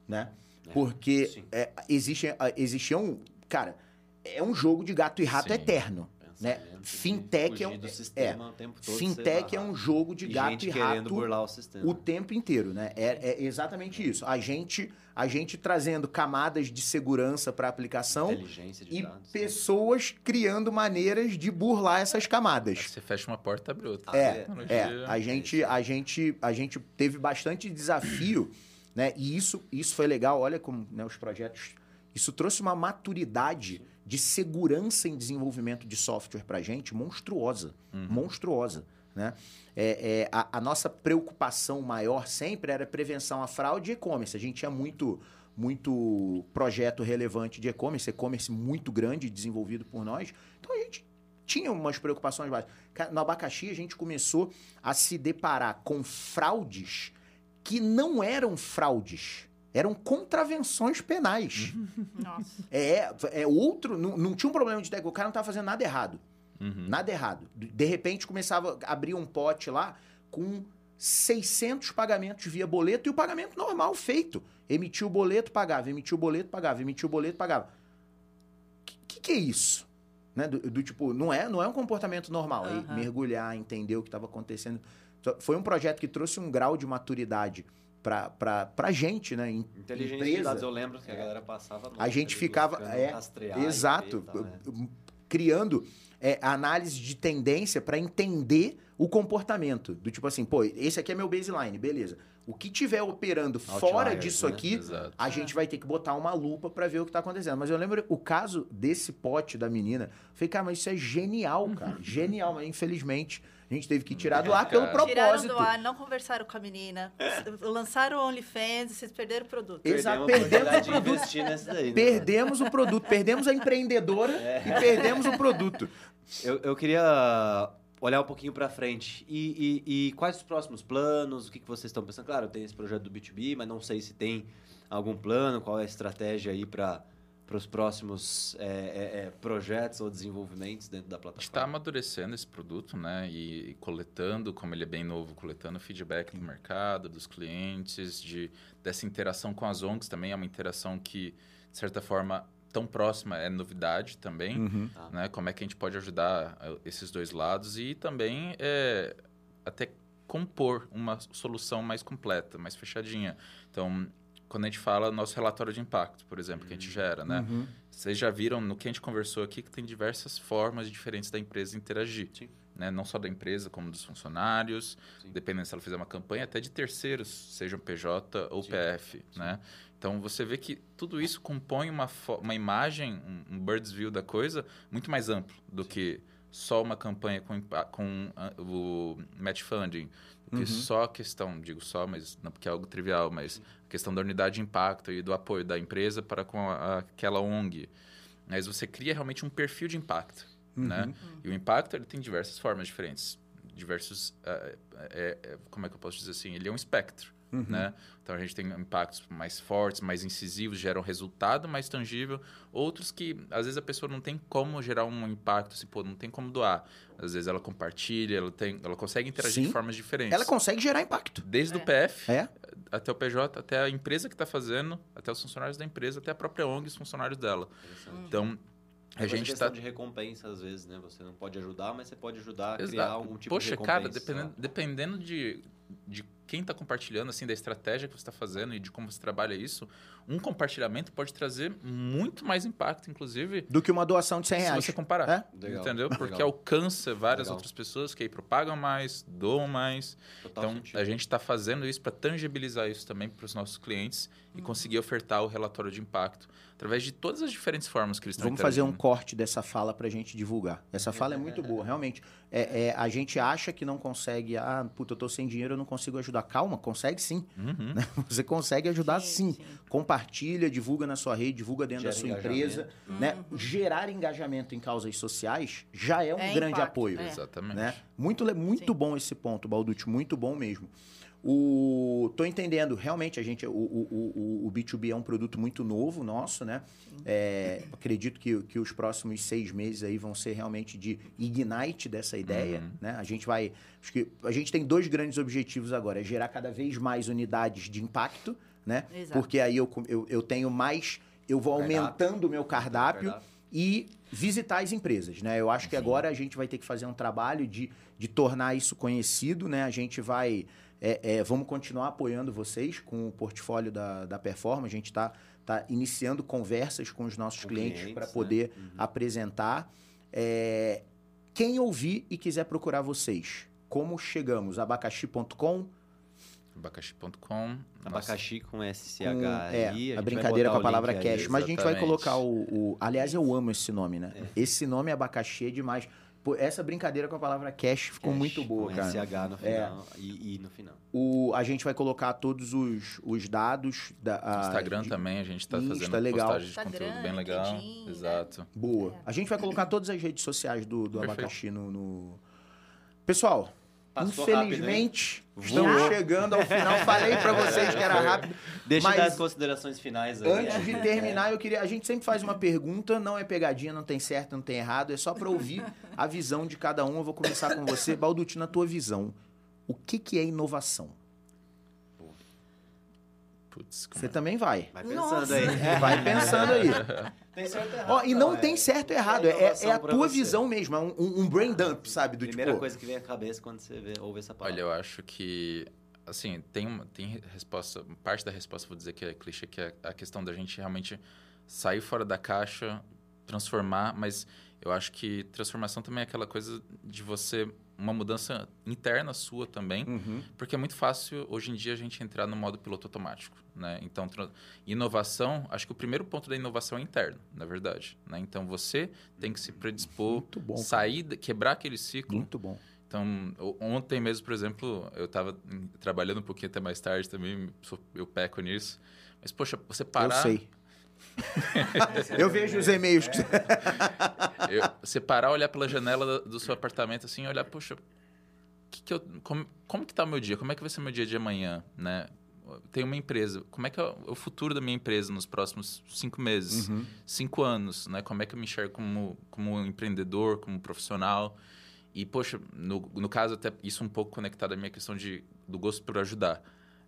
Né? É, Porque é, existe, existia um. Cara, é um jogo de gato e rato Sim. eterno. Né? De Fintech é um- do é, sistema o tempo todo, Fintech é um jogo de E gato gente e querendo rato burlar o sistema. o tempo inteiro, né? É, é exatamente isso. A gente, a gente trazendo camadas de segurança para a aplicação Inteligência de e dados. né? pessoas criando maneiras de burlar essas camadas. Você fecha uma porta, abre outra. É, Tecnologia- é, a gente, a gente, a gente teve bastante desafio, né? E isso, isso foi legal. Olha como né, os projetos, isso trouxe uma maturidade de segurança em desenvolvimento de software para gente monstruosa, monstruosa, né? É, é, a, a nossa preocupação maior sempre era prevenção à fraude e e-commerce. A gente tinha muito muito projeto relevante de e-commerce, e-commerce muito grande desenvolvido por nós. Então a gente tinha umas preocupações básicas. Ca- No abacaxi, a gente começou a se deparar com fraudes que não eram fraudes, eram contravenções penais. Nossa. É, é outro. Não, não tinha um problema de técnico, o cara não estava fazendo nada errado. Uhum. Nada errado. De repente começava a abrir um pote lá com 600 pagamentos via boleto e o pagamento normal feito. Emitiu o boleto, pagava, emitiu o boleto, pagava, emitiu o boleto, pagava. O que, que, que é isso? Né? Do, do tipo, não é, não é um comportamento normal. Aí Aham. mergulhar, entender o que estava acontecendo. Foi um projeto que trouxe um grau de maturidade para a gente, né? Em- Inteligência empresa. de dados, eu lembro que a galera passava... A gente ficava- é, Exato. né? Criando é, análise de tendência para entender o comportamento. Do tipo assim, pô, esse aqui é meu baseline, beleza. O que tiver operando fora Outliers, disso né? aqui, Exato. a gente vai ter que botar uma lupa para ver o que tá acontecendo. Mas eu lembro o caso desse pote da menina. Eu Falei, cara, mas isso é genial, cara. genial, mas infelizmente a gente teve que tirar do ar pelo Cara. Tiraram propósito. do ar, não conversaram com a menina. Lançaram o OnlyFans, vocês perderam o produto. Exato, Perdemos o de produto. investir nessa daí. né? Perdemos o produto, perdemos a empreendedora e perdemos o produto. Eu, eu queria olhar um pouquinho pra frente. E, e- e quais os próximos planos? O que, que vocês estão pensando? Claro, tem esse projeto do B2B, mas não sei se tem algum plano, qual é a estratégia aí para os próximos é, é, é, projetos ou desenvolvimentos dentro da A gente está plataforma. amadurecendo esse produto, né? E, e coletando, como ele é bem novo, coletando feedback do mercado, dos clientes, de, dessa interação com as ONGs também. É uma interação que, de certa forma, tão próxima, é novidade também. Uhum. né? Como é que a gente pode ajudar eh, esses dois lados e também é, até compor uma solução mais completa, mais fechadinha. Então, quando a gente fala nosso relatório de impacto, por exemplo, que a gente gera, né? Uhum. Vocês já viram no que a gente conversou aqui que tem diversas formas diferentes da empresa interagir. Sim. Né? Não só da empresa, como dos funcionários, Sim. dependendo se ela fizer uma campanha, até de terceiros, sejam PJ ou Sim. PF. Né? Então você vê que tudo isso compõe uma, uma imagem, um, um bird's view da coisa muito mais amplo do que só uma campanha com, com ah, o match funding, que Uhum. só a questão, digo só, mas não porque é algo trivial, mas a questão da unidade de impacto e do apoio da empresa para com a- aquela ONG. Mas você cria realmente um perfil de impacto, né? Uhum. E o impacto ele tem diversas formas diferentes, diversos, ah, é- é- como é que eu posso dizer assim? Ele é um espectro, Uhum. né? Então a gente tem impactos mais fortes, mais incisivos, geram resultado mais tangível. Outros que às vezes a pessoa não tem como gerar um impacto, se pô, não tem como doar. Às vezes ela compartilha, ela tem, ela consegue interagir Sim. de formas diferentes. Ela consegue gerar impacto. Desde o É. PF É? até o PJ, até a empresa que está fazendo, até os funcionários da empresa, até a própria ONG e os funcionários dela. Então, a A gente questão está de recompensa, às vezes, né? Você não pode ajudar, mas você pode ajudar a criar Exato. algum tipo Poxa, de recompensa. cara, sei dependendo, dependendo de, de quem está compartilhando, assim, da estratégia que você está fazendo e de como você trabalha isso, um compartilhamento pode trazer muito mais impacto, inclusive, Do que uma doação de 100 se reais. você comparar. É? Legal, Entendeu? Porque legal. alcança várias Legal. outras pessoas que aí propagam mais, doam mais. Total então, sentido. a gente está fazendo isso para tangibilizar isso também para os nossos clientes e conseguir ofertar o relatório de impacto através de todas as diferentes formas que eles estão Vamos fazer um corte dessa fala pra gente divulgar. Essa fala é muito boa, realmente. É, é, a gente acha que não consegue. Ah, puta, eu tô sem dinheiro, eu não consigo ajudar. Calma, consegue sim. Uhum. Você consegue ajudar sim. Sim, sim. Compartilha, divulga na sua rede, divulga dentro Gera da sua empresa. Né? Gerar engajamento em causas sociais já é um É grande impacto, apoio. é. Exatamente. né? Muito, muito Sim. bom esse ponto, Balducci, muito bom mesmo. O, tô entendendo, realmente a gente, o, o, o, o B2B é um produto muito novo nosso, né? É, acredito que, que os próximos seis meses aí vão ser realmente de ignite dessa ideia, Uhum. né? A gente vai, acho que a gente tem dois grandes objetivos agora, é gerar cada vez mais unidades de impacto, né? Exato. Porque aí eu, eu, eu tenho mais, eu vou Cardápio. aumentando o meu cardápio, e visitar as empresas, né? Eu acho que agora a gente vai ter que fazer um trabalho de, de tornar isso conhecido, né? A gente vai... é, é, vamos continuar apoiando vocês com o portfólio da, da Performa. A gente está tá iniciando conversas com os nossos Com clientes clientes, para né? poder Uhum. apresentar. É, quem ouvir e quiser procurar vocês, como chegamos? Abacaxi.com? Abacaxi.com. Abacaxi com SCH com- aí. é, a vai brincadeira com a palavra cash. Mas a gente vai colocar o, o- Aliás, eu amo esse nome, né? Esse nome abacaxi é demais. Pô, essa brincadeira com a palavra cash ficou Cash, muito boa, com cara. SH no É. final e I no final. O, a gente vai colocar todos os, os dados da. a- Instagram de- também, a gente tá Insta, fazendo legal. postagem de Instagram, conteúdo bem legal. LinkedIn, né? Exato. Boa. É. A gente vai colocar todas as redes sociais do, do abacaxi no, no- Pessoal, Passou infelizmente, rápido, estamos chegando ao final. Falei pra vocês que era rápido. Deixa Mas- as considerações finais aí. Antes de terminar, eu queria. A gente sempre faz uma pergunta, não é pegadinha, não tem certo, não tem errado, é só pra ouvir a visão de cada um. Eu vou começar com você, Balduti, na tua visão. O que, que é inovação? Putz, Você também vai. Vai pensando Nossa. aí. Vai pensando aí. Tem certo e errado. Ó, e não é- tem certo e errado, é, é a tua você. visão mesmo, é um, um brain dump, sabe? Do Primeira tipo, coisa que vem à cabeça quando você vê, ouve essa palavra. Olha, eu acho que, assim, tem, uma, tem resposta, parte da resposta, vou dizer que é clichê, que é a questão da gente realmente sair fora da caixa, transformar, mas eu acho que transformação também é aquela coisa de você, uma mudança interna sua também, Uhum. porque é muito fácil hoje em dia a gente entrar no modo piloto automático, né? Então, inovação, acho que o primeiro ponto da inovação é interno, na verdade, né? Então, você tem que se predispor, bom. sair, quebrar aquele ciclo Muito bom. então, ontem mesmo, por exemplo, eu estava trabalhando um pouquinho até mais tarde também, eu peco nisso. Mas, poxa, você parar... Eu sei. eu vejo os e-mails que você. eu- você parar, olhar pela janela do, do seu apartamento assim, olhar, poxa, que que eu, como, como que tá o meu dia? Como é que vai ser meu dia de amanhã, né? Tem uma empresa, como é que é o futuro da minha empresa nos próximos cinco meses, Uhum. cinco anos, né? Como é que eu me enxergo como, como empreendedor, como profissional? E, poxa, no, no caso, até isso um pouco conectado à minha questão de, do gosto por ajudar.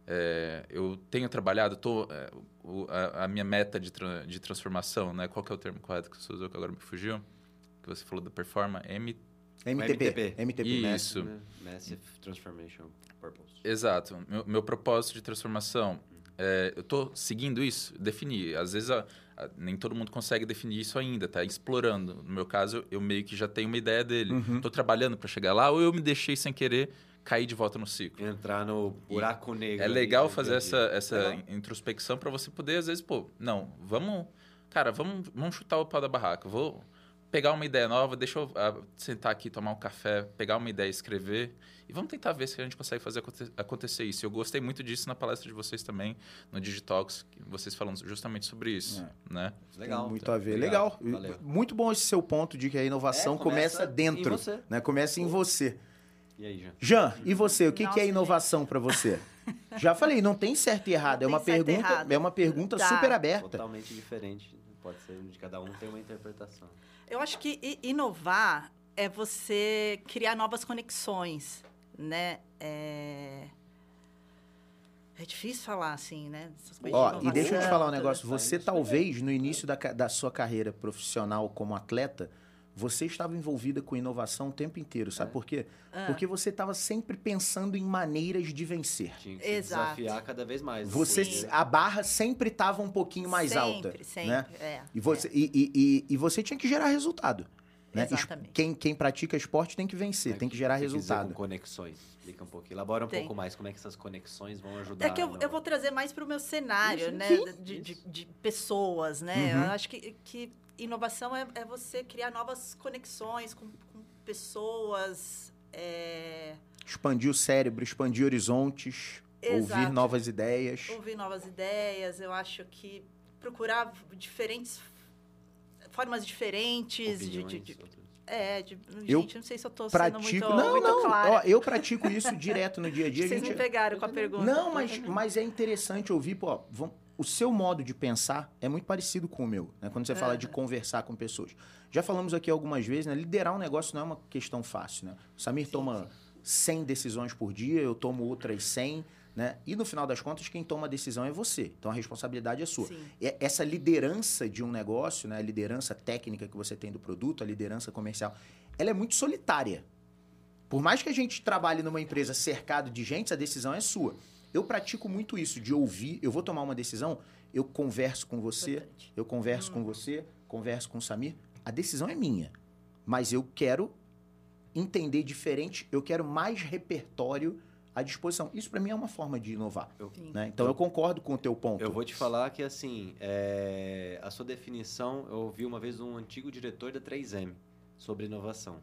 É, eu tenho trabalhado, tô, é, o- a, a minha meta de, tra- de transformação, né? Qual que é o termo correto que você usou que agora me fugiu? Que você falou da performance, M... MTP. MTP. MTP. Isso. Né? Massive Transformation Purpose. Exato. Meu, meu propósito de transformação, é, eu estou seguindo isso, definir. Às vezes, a- a- nem todo mundo consegue definir isso ainda, tá explorando. No meu caso, eu meio que já tenho uma ideia dele. Uhum. Estou trabalhando para chegar lá, ou eu me deixei sem querer cair de volta no ciclo. Entrar no buraco negro. É legal fazer essa, essa Legal. introspecção para você poder, às vezes, pô, não, vamos, cara, vamos, vamos chutar o pau da barraca. Vou pegar uma ideia nova, deixa eu ah, sentar aqui, tomar um café, pegar uma ideia, escrever e vamos tentar ver se a gente consegue fazer aconte- acontecer isso. Eu gostei muito disso na palestra de vocês também, no Digitalks, vocês falando justamente sobre isso, né? Legal. Tem muito a ver. Legal. Valeu. Muito bom esse seu ponto de que a inovação É, começa, começa dentro. em você. Né? Começa em você. E aí, Jean? Jean, e você? O que, Nossa, que é inovação para você? Já falei, não tem certo e errado. É Não uma certo e pergunta, errado. é uma pergunta Tá. super aberta. Totalmente diferente. Pode ser de cada um tem uma interpretação. Eu acho que inovar é você criar novas conexões, né? É, é difícil falar assim, né? Essas coisas de Ó, e deixa eu te falar um negócio. Você talvez, no início da, da sua carreira profissional como atleta, você estava envolvida com inovação o tempo inteiro. Sabe por quê? Ah. Porque você estava sempre pensando em maneiras de vencer. Tinha que Exato. desafiar cada vez mais. Você, Sim. a barra sempre estava um pouquinho mais sempre, alta. Sempre, né? é. E você, e, e, e, e você tinha que gerar resultado. Né? Exatamente. Quem, quem pratica esporte tem que vencer, tem que gerar dizer resultado. com conexões. Explica um pouco. Elabora um Tem. pouco mais como é que essas conexões vão ajudar. É que eu, no- eu vou trazer mais para o meu cenário, Isso, né? sim. De, de, de pessoas, né? Uhum. Eu acho que, que inovação é, é você criar novas conexões com, com pessoas. é, Expandir o cérebro, expandir horizontes, ouvir Exato. novas ideias. ouvir novas ideias. Eu acho que procurar diferentes formas diferentes de, de- opiniões, de- outras- é, de, Eu gente, não sei se eu estou sendo Pratico. muito, não, muito não. clara. Ó, eu pratico isso direto no dia a dia. a Vocês gente- me pegaram com a pergunta. Não, mas, mas é interessante ouvir, pô, vamos- o seu modo de pensar é muito parecido com o meu, né? Quando você fala de Aham. conversar com pessoas. Já falamos aqui algumas vezes, né? Liderar um negócio não é uma questão fácil, né? O Samir toma 100 decisões por dia, eu tomo outras 100, Né? E no final das contas, quem toma a decisão é você. Então a responsabilidade é sua. Sim. E essa liderança de um negócio, né? a liderança técnica que você tem do produto, a liderança comercial, ela é muito solitária. Por mais que a gente trabalhe numa empresa cercado de gente, a decisão é sua. Eu pratico muito isso, de ouvir. Eu vou tomar uma decisão, eu converso com você, Importante. eu converso com você, converso com o Samir. A decisão é minha. Mas eu quero entender diferente, eu quero mais repertório à disposição. Isso para mim é uma forma de inovar. Sim. né? Então eu concordo com o teu ponto. Eu vou te falar que, assim, é, a sua definição, eu ouvi uma vez um antigo diretor da 3M sobre inovação.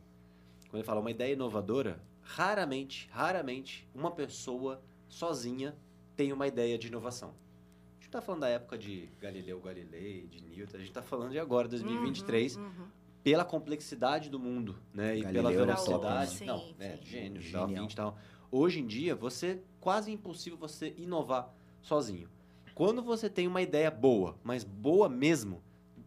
Quando ele fala uma ideia inovadora, raramente, raramente, uma pessoa sozinha tem uma ideia de inovação. A gente está falando da época de Galileu Galilei, de Newton, a gente está falando de agora, 2023, Uhum, uhum. pela complexidade do mundo, né? E Galileu pela velocidade. top, né? não, Sim, é, sim. gênio, Genial. Da Vinci tal. Hoje em dia, você quase impossível você inovar sozinho. Quando você tem uma ideia boa, mas boa mesmo,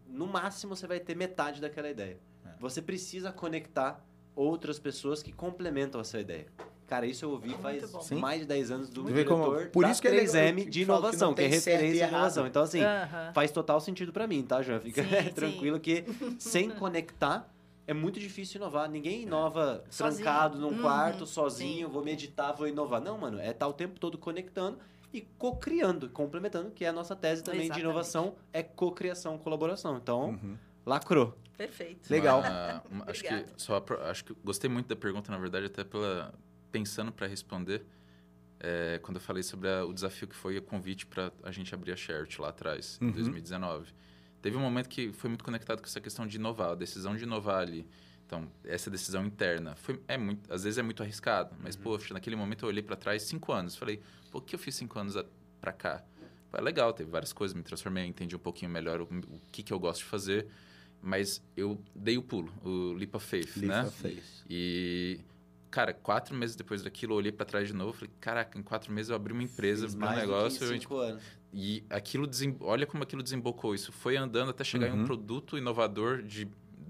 no máximo você vai ter metade daquela ideia. É. Você precisa conectar outras pessoas que complementam essa ideia. Cara, isso eu ouvi faz bom. Sim. mais de 10 anos do como- diretor por da isso que é legal, 3M eu de falo que inovação, não que, é e referência em inovação. Então, assim, Aham. faz total sentido pra mim, tá, João? Fica Sim, sim. tranquilo que sem conectar é muito difícil inovar. Ninguém inova Sozinho. trancado num Uhum, quarto, sozinho, sim. vou meditar, vou inovar. Não, mano, é estar o tempo todo conectando e co-criando, complementando, que é a nossa tese também Exatamente. de inovação, é co-criação, colaboração. Então, Uhum. lacrou. Perfeito. Legal. Uma- uma- acho que só acho que gostei muito da pergunta, na verdade, até pela pensando para responder. é, quando eu falei sobre a- o desafio que foi o convite para a gente abrir a Sharet lá atrás, Uhum. em 2019. Teve um momento que foi muito conectado com essa questão de inovar, a decisão de inovar ali. Então, essa decisão interna foi é muito, às vezes é muito arriscado, mas poxa, naquele momento eu olhei para trás cinco anos, falei, o que eu fiz cinco anos para cá? Pô, é legal, teve várias coisas, me transformei, entendi um pouquinho melhor o, o que que eu gosto de fazer, mas eu dei o pulo, o leap of faith, Leap né? of faith. E cara, quatro meses depois daquilo, eu olhei para trás de novo, falei, caraca, em quatro meses eu abri uma empresa, abri um negócio, cinco tipo, anos. e aquilo desem... olha como aquilo desembocou. Isso foi andando até chegar em Uhum. um produto inovador de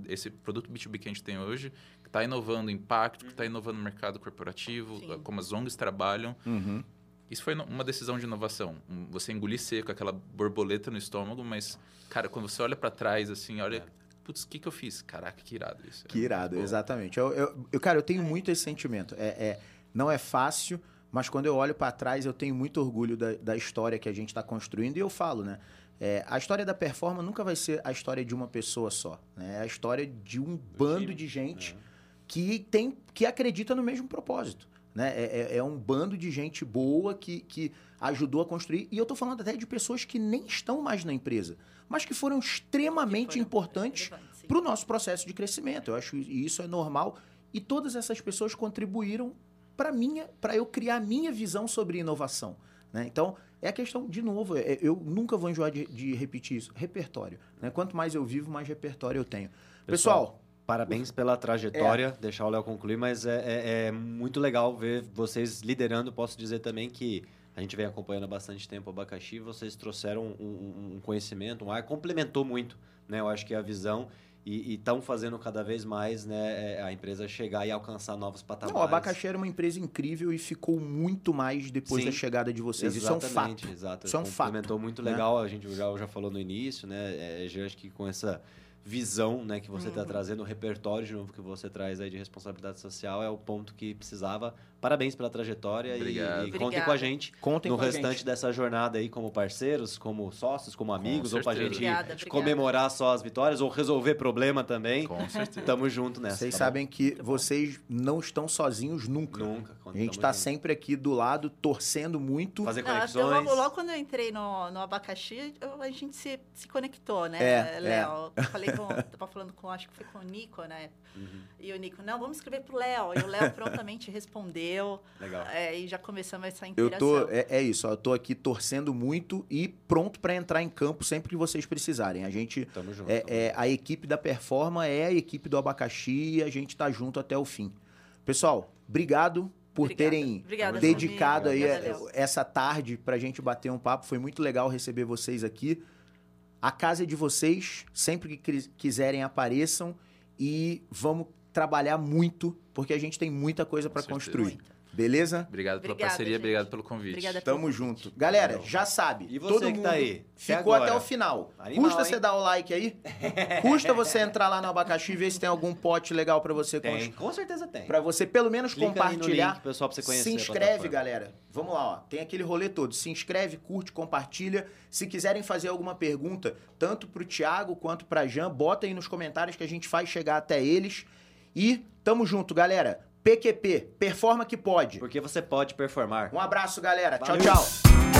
esse produto B2B que a gente tem hoje, que está inovando o impacto, que está inovando o mercado corporativo, Sim. como as ONGs trabalham. Uhum. Isso foi uma decisão de inovação. Você engolir seco, aquela borboleta no estômago, mas, cara, quando você olha para trás, assim, olha, É. putz, o que, que eu fiz? Caraca, que irado isso. Que irado, Pô, exatamente. Eu, eu, eu- cara, eu tenho muito esse sentimento. É, é- não é fácil, mas quando eu olho para trás, eu tenho muito orgulho da, da história que a gente está construindo. E eu falo, né? é, a história da performance nunca vai ser a história de uma pessoa só. Né? É a história de um bando de gente né? que tem que acredita no mesmo propósito. Né? É, é- é um bando de gente boa que, que ajudou a construir. E eu tô falando até de pessoas que nem estão mais na empresa, mas que foram extremamente Que foram importantes para o nosso processo de crescimento. Eu acho que isso é normal. E todas essas pessoas contribuíram para minha, para eu criar a minha visão sobre inovação. Né? Então, é a questão, de novo, é- eu nunca vou enjoar de, de repetir isso. Repertório. Né? Quanto mais eu vivo, mais repertório eu tenho. Pessoal, Pessoal, Parabéns pela trajetória, deixar o Léo concluir, mas é, é- é muito legal ver vocês liderando. Posso dizer também que a gente vem acompanhando há bastante tempo o abacaxi, vocês trouxeram um, um- conhecimento, um ar, complementou muito, né? Eu acho que a visão e estão fazendo cada vez mais né, é, a empresa chegar e alcançar novos patamares. não, o Abacaxi era uma empresa incrível e ficou muito mais depois Sim. da chegada de vocês. Isso é um fato. Exato, Isso é um fato, complementou muito né? legal, a gente já, já falou no início, né? É, Jean, acho que com essa visão né, que você está Uhum. trazendo, o repertório de novo que você traz aí de responsabilidade social é o ponto que precisava. Parabéns pela trajetória e- Obrigado. e, contem Obrigada. com a gente Contem no com a restante gente. dessa jornada aí como parceiros, como sócios, como amigos, ou pra certeza. gente Obrigada, comemorar só as vitórias ou resolver problema também. Com certeza. Tamo junto nessa. Vocês tá bom? sabem que vocês não estão sozinhos nunca. Nunca. A gente está junto. sempre aqui do lado, torcendo muito. Fazer Não, conexões. logo, logo quando eu entrei no, no abacaxi, eu- a gente se, se conectou, né, É, Léo? Eu falei com. Tava falando com, acho que foi com o Nico, né? Uhum, E o Nico, não, vamos escrever pro Léo. E o Léo prontamente respondeu. Legal. é, e já começamos essa Eu interação. tô, é, é isso, ó, eu tô aqui torcendo muito e pronto para entrar em campo sempre que vocês precisarem. A gente, Tamo junto. é, é, a equipe da Performa é a equipe do Abacaxi e a gente tá junto até o fim. Pessoal, obrigado por Obrigada. terem Obrigada, dedicado aí Obrigada, é, essa tarde pra gente bater um papo. Foi muito legal receber vocês aqui. A casa é de vocês, sempre que quiserem apareçam e vamos trabalhar muito, porque a gente tem muita coisa para construir. Muito. Beleza? Obrigado pela Obrigada, parceria, gente. obrigado pelo convite. Obrigada pelo Tamo junto. Galera, já sabe. E você todo que mundo tá aí? Ficou Até até o final. Animal, Custa hein? você dar o like aí? Custa você entrar lá no abacaxi e ver se tem algum pote legal pra você Tem, com certeza tem. Para você pelo menos Clica compartilhar. link, pessoal, pra você conhecer Se inscreve, galera. Vamos lá, ó. Tem aquele rolê todo. Se inscreve, curte, compartilha. Se quiserem fazer alguma pergunta, tanto pro Thiago quanto pra Jan, bota aí nos comentários que a gente faz chegar até eles. E tamo junto, galera. PQP, performa que pode. Porque você pode performar. Um abraço, galera. Tchau, Valeu. tchau.